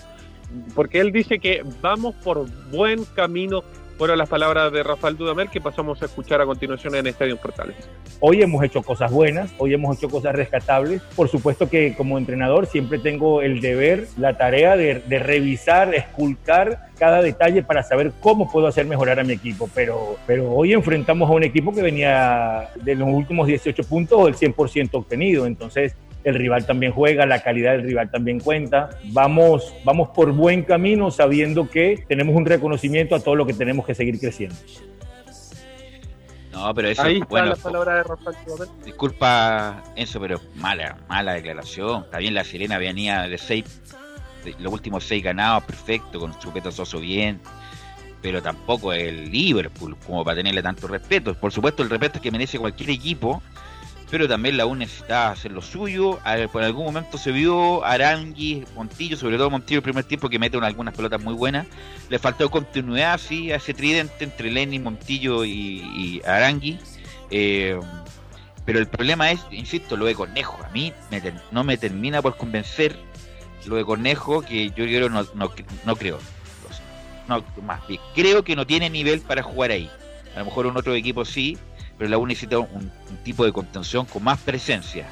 Porque él dice que vamos por buen camino. Fueron las palabras de Rafael Dudamel que pasamos a escuchar a continuación en Estadio Portales. Hoy hemos hecho cosas buenas, hoy hemos hecho cosas rescatables. Por supuesto que como entrenador siempre tengo el deber, la tarea de, revisar, esculcar cada detalle para saber cómo puedo hacer mejorar a mi equipo. Pero, pero hoy enfrentamos a un equipo que venía de los últimos 18 puntos el 100% obtenido. Entonces el rival también juega, la calidad del rival también cuenta. Vamos, vamos por buen camino sabiendo que tenemos un reconocimiento a todo lo que tenemos que seguir creciendo. no pero eso Ahí está bueno la palabra de Rafael disculpa Enzo pero mala mala declaración está bien la Serena venía de seis de los últimos seis ganados perfecto con Chupeta Soso bien pero tampoco el Liverpool como para tenerle tanto respeto por supuesto el respeto que merece cualquier equipo pero también la U necesitaba hacer lo suyo. Por algún momento se vio Arangui, Montillo, sobre todo Montillo el primer tiempo que mete una- algunas pelotas muy buenas. Le faltó continuidad, sí, a ese tridente entre Lenny, Montillo y, Arangui. Eh, Pero el problema es, insisto, lo de Cornejo. A mí me no me termina por convencer lo de Cornejo, que yo creo no, no, no creo. No, más creo que no tiene nivel para jugar ahí. A lo mejor un otro equipo sí, pero la U necesita un, un tipo de contención con más presencia.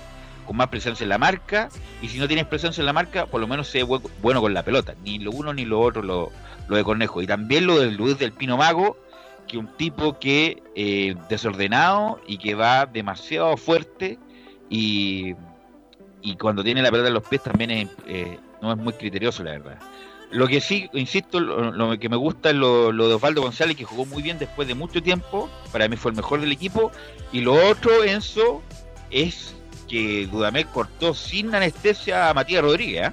Con más presencia en la marca. Y si no tienes presencia en la marca, por lo menos sea bu- bueno con la pelota. Ni lo uno ni lo otro lo, lo de Cornejo. Y también lo de Luis del Pino Mago, que un tipo que eh, desordenado y que va demasiado fuerte y, y cuando tiene la pelota en los pies también es, eh, no es muy criterioso, la verdad. Lo que sí, insisto, lo, que me gusta es lo, de Osvaldo González, que jugó muy bien después de mucho tiempo. Para mí fue el mejor del equipo. Y lo otro, Enzo, es que Dudamel cortó sin anestesia a Matías Rodríguez.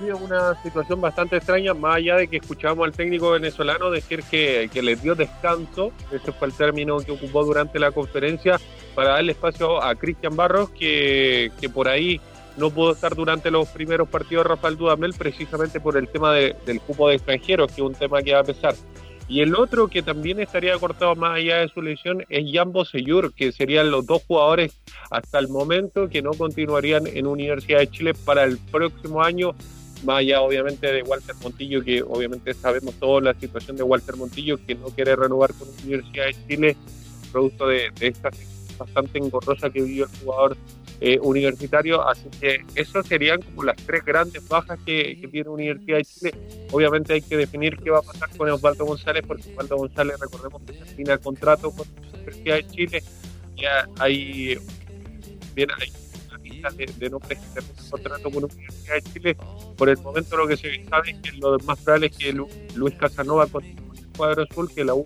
es una situación bastante extraña, más allá de que escuchamos al técnico venezolano decir que, que les dio descanso, ese fue el término que ocupó durante la conferencia, para darle espacio a Cristian Barros, que, que por ahí no pudo estar durante los primeros partidos Rafael Dudamel, precisamente por el tema de- del cupo de extranjeros, que es un tema que va a pesar. Y el otro que también estaría cortado más allá de su lesión es Jambo Seyur, que serían los dos jugadores hasta el momento que no continuarían en Universidad de Chile para el próximo año, más allá obviamente de Walter Montillo, que obviamente sabemos toda la situación de Walter Montillo, que no quiere renovar con Universidad de Chile, producto de, de esta bastante engorrosa que vivió el jugador eh, universitario, así que esas serían como las tres grandes bajas que, que tiene Universidad de Chile. Obviamente hay que definir qué va a pasar con Osvaldo González, porque Osvaldo González, recordemos que termina el contrato con Universidad de Chile, ya hay, bien, hay una lista de, de nombres que terminan contrato con Universidad de Chile. Por el momento lo que se sabe es que lo más probable es que Lu- Luis Casanova continúe con el cuadro azul, que la U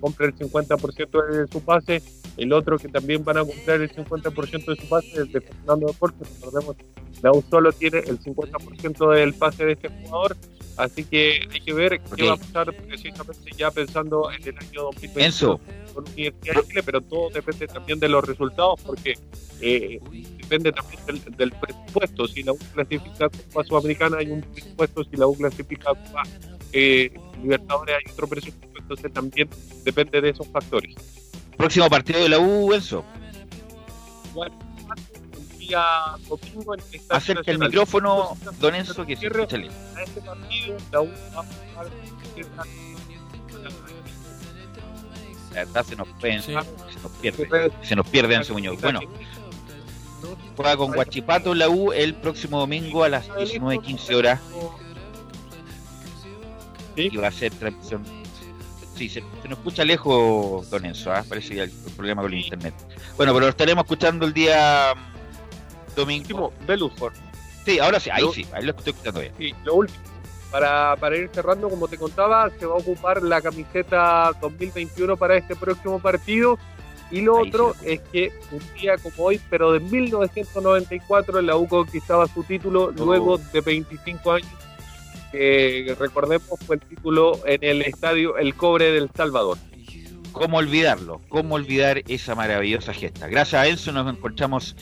compre el 50% de su pase, el otro que también van a comprar el 50% de su pase es de Fernando Deportes, recordemos, la U solo tiene el 50% del pase de este jugador, así que hay que ver qué va a pasar precisamente ya pensando en el año 2020 Enzo. con Universidad de Chile, pero todo depende también de los resultados, porque eh, depende también del, del presupuesto. Si la U clasifica Copa Sudamericana hay un presupuesto, si la U clasifica Copa eh, Libertadores hay otro presupuesto, entonces también depende de esos factores. Próximo partido de la U, Enzo. Bueno, el día domingo en el Estadio Acerca el micrófono, don Enzo, que se bien. a este partido, la U va a jugar La verdad se nos, pueden- se nos pierde. Se nos pierde Enzo Muñoz. Bueno, juega con Guachipato la U el próximo domingo a las 19.15 horas. Y va a ser transmisión. Sí, se, se nos escucha lejos, don Enzo. ¿ah? Parece que hay un problema con el internet. Bueno, pero lo estaremos escuchando el día mm, domingo. Por... Sí, ahora sí, ahí Lo- sí, ahí lo estoy escuchando bien. Y lo último, para, para ir cerrando, como te contaba, se va a ocupar la camiseta 2021 para este próximo partido. Y lo otro es que un día como hoy, pero de 1994, la U conquistaba su título luego de 25 años. Que recordemos fue el título en el estadio El Cobre del Salvador. ¿Cómo olvidarlo? ¿Cómo olvidar esa maravillosa gesta? Gracias a Enzo nos encontramos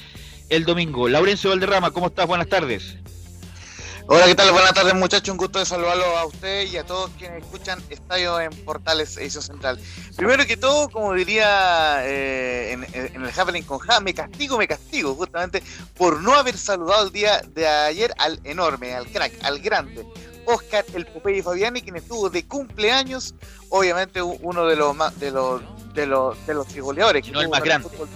el domingo. Laurencio Valderrama, ¿cómo estás? Buenas tardes. Hola, ¿qué tal? Buenas tardes, muchachos. Un gusto de saludarlo a usted y a todos quienes escuchan Estadio en Portales Edición Central. Primero que todo, como diría eh, en, en el Happening con Ja, me castigo, me castigo, justamente por no haber saludado el día de ayer al enorme, al crack, al grande. Oscar el Popeye Fabiani, quien estuvo de cumpleaños, obviamente uno de los más, de los de los de los goleadores. que no el más grande. fútbol.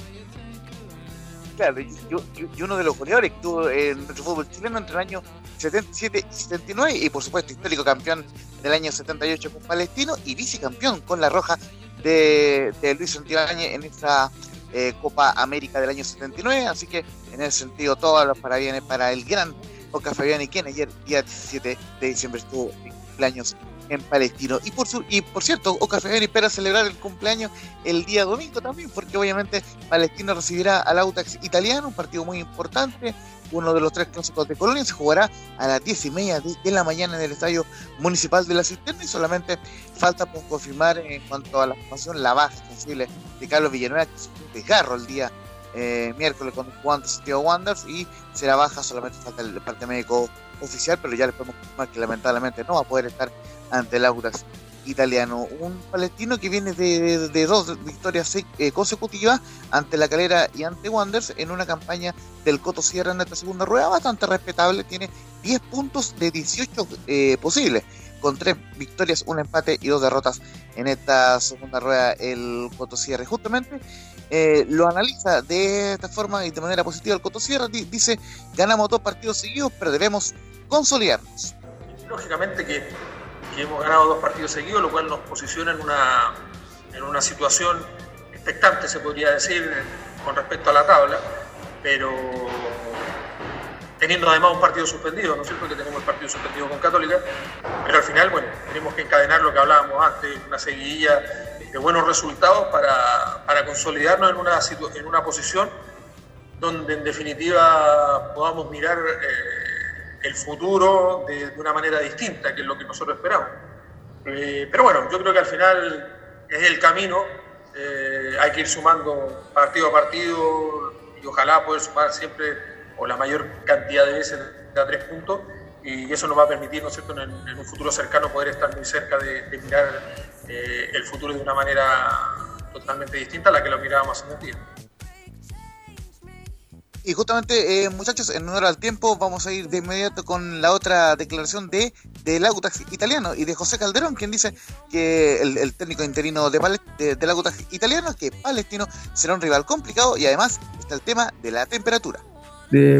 Claro, y, y- y uno de los goleadores que tuvo en nuestro fútbol chileno entre el año 77 y 79 y por supuesto histórico campeón del año 78 con Palestino y vicecampeón con la Roja de, de Luis Santibáñez en esa eh, Copa América del año 79 así que en ese sentido todos los parabienes para el gran Oscar Fabiani quien ayer día 17 de diciembre estuvo en cumpleaños en Palestino. Y por su, y por cierto Oscar Fabiani espera celebrar el cumpleaños el día domingo también porque obviamente Palestino recibirá al Autax italiano un partido muy importante uno de los tres clásicos de Colonia se jugará a las 10 y media de, la mañana en el estadio municipal de la Cisterna y solamente falta por confirmar en cuanto a la formación la baja sensible de Carlos Villanueva que es un desgarro el día eh, miércoles jugó ante Santiago Wanderers y será baja, solamente falta el parte médico oficial, pero ya les podemos confirmar que lamentablemente no va a poder estar ante el Audax italiano. Un palestino que viene de, de dos victorias eh, consecutivas ante la calera y ante Wanderers en una campaña del Coto Sierra en esta segunda rueda bastante respetable. Tiene 10 puntos de 18 eh, posibles, con 3 victorias, un empate y dos derrotas en esta segunda rueda el Coto Sierra. Justamente eh, lo analiza de esta forma y de manera positiva el Coto Sierra. Di- dice, ganamos dos partidos seguidos, pero debemos consolidarnos. lógicamente que, que hemos ganado dos partidos seguidos, lo cual nos posiciona en una, en una situación expectante, se podría decir, con respecto a la tabla, pero teniendo además un partido suspendido, ¿no es cierto? Que tenemos el partido suspendido con Católica, pero al final, bueno, tenemos que encadenar lo que hablábamos antes, una seguidilla de buenos resultados para, para consolidarnos en una, en una posición donde en definitiva podamos mirar eh, el futuro de, una manera distinta, que es lo que nosotros esperamos. Eh, pero bueno, yo creo que al final es el camino, eh, hay que ir sumando partido a partido y ojalá poder sumar siempre o la mayor cantidad de veces a tres puntos y eso nos va a permitir, ¿no es cierto?, en, un futuro cercano poder estar muy cerca de mirar eh, el futuro de una manera totalmente distinta a la que lo mirábamos hace un tiempo. Y justamente, eh, muchachos, en honor al tiempo, vamos a ir de inmediato con la otra declaración de del Autax italiano y de José Calderón, quien dice que el, el técnico interino de, de- del Autax italiano, que Palestino será un rival complicado y además está el tema de la temperatura.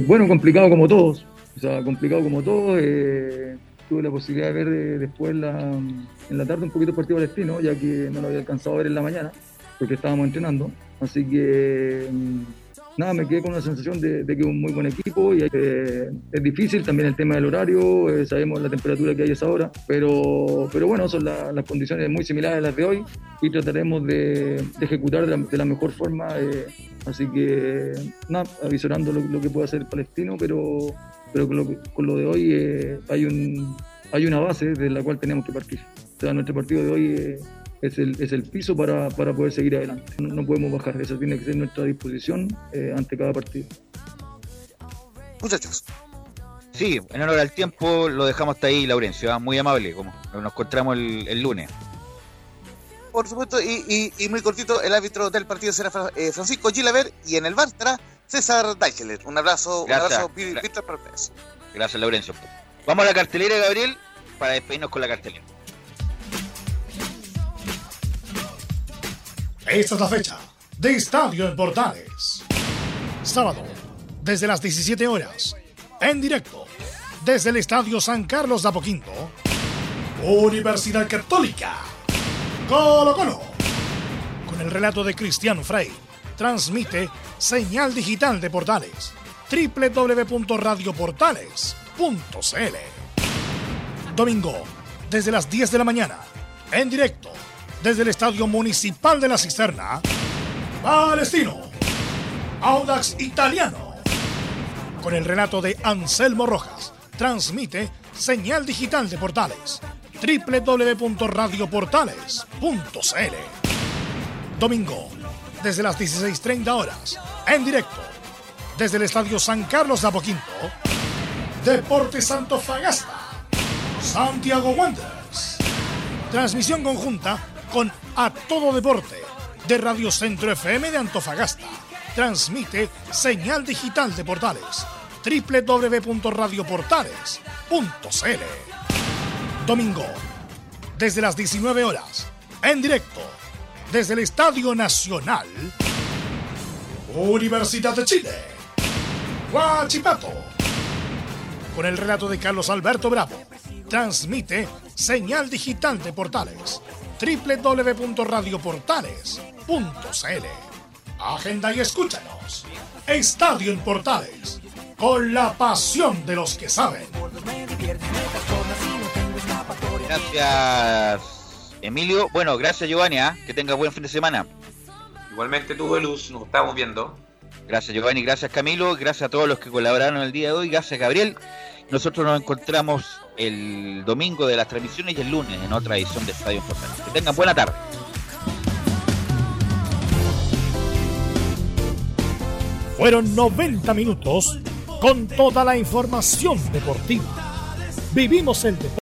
Bueno, complicado como todos. O sea, complicado como todos. eh, tuve la posibilidad de ver eh, después la- en la tarde un poquito el partido palestino, ya que no lo había alcanzado a ver en la mañana, porque estábamos entrenando. Así que, mm, nada, me quedé con una sensación de, de que es un muy buen equipo y eh, es difícil también el tema del horario, eh, sabemos la temperatura que hay a esa hora, pero, pero bueno, son la- las condiciones muy similares a las de hoy y trataremos de, de ejecutar de la, de la mejor forma. eh, así que, nada, avisorando lo, lo que puede hacer el palestino, pero, pero con, lo, que- con lo de hoy eh, hay, un, hay una base de la cual tenemos que partir. O sea, nuestro partido de hoy eh, es, el, es el piso para, para poder seguir adelante. No, no podemos bajar, esa tiene que ser nuestra disposición eh, ante cada partido. Muchachos. Sí, en honor al tiempo lo dejamos hasta ahí, Laurencio, ¿ah? muy amable, como nos encontramos el, el lunes. Por supuesto, y, y- y muy cortito, el árbitro del partido será Fra- Francisco Gilaver y en el bar estará César Deichler. Un abrazo, Gracias. un abrazo, Ví- Víctor Cortés. Gracias, Laurencio. Vamos a la cartelera, Gabriel, para despedirnos con la cartelera. Esta es la fecha de Estadio en Portales. Sábado, desde las 17 horas, en directo, desde el Estadio San Carlos de Apoquindo, Universidad Católica, Colo Colo, con el relato de Cristiano Frey, transmite señal digital de Portales, www.radioportales.cl. Domingo, desde las 10 de la mañana, en directo, desde el Estadio Municipal de la Cisterna, Palestino, Audax Italiano, con el relato de Anselmo Rojas, transmite señal digital de Portales, www.radioportales.cl. Domingo, desde las 16.30 horas, en directo, desde el Estadio San Carlos de Apoquinto, Deportes Antofagasta, Santiago Wanderers. Transmisión conjunta con A Todo Deporte de Radio Centro FM de Antofagasta. Transmite señal digital de Portales www.radioportales.cl. Domingo, desde las 19 horas, en directo, desde el Estadio Nacional, Universidad de Chile, Huachipato, con el relato de Carlos Alberto Bravo. Transmite señal digital de Portales www.radioportales.cl. Agenda y escúchanos. Estadio en Portales, con la pasión de los que saben. Gracias, Emilio. Bueno, gracias, Giovanni. ¿ah? Que tenga buen fin de semana. Igualmente tú, Velus, nos estamos viendo. Gracias, Giovanni. Gracias, Camilo. Gracias a todos los que colaboraron el día de hoy. Gracias, Gabriel. Nosotros nos encontramos el domingo de las transmisiones y el lunes en otra edición de Estadio Portales. Que tengan buena tarde. Fueron 90 minutos con toda la información deportiva. Vivimos el deporte.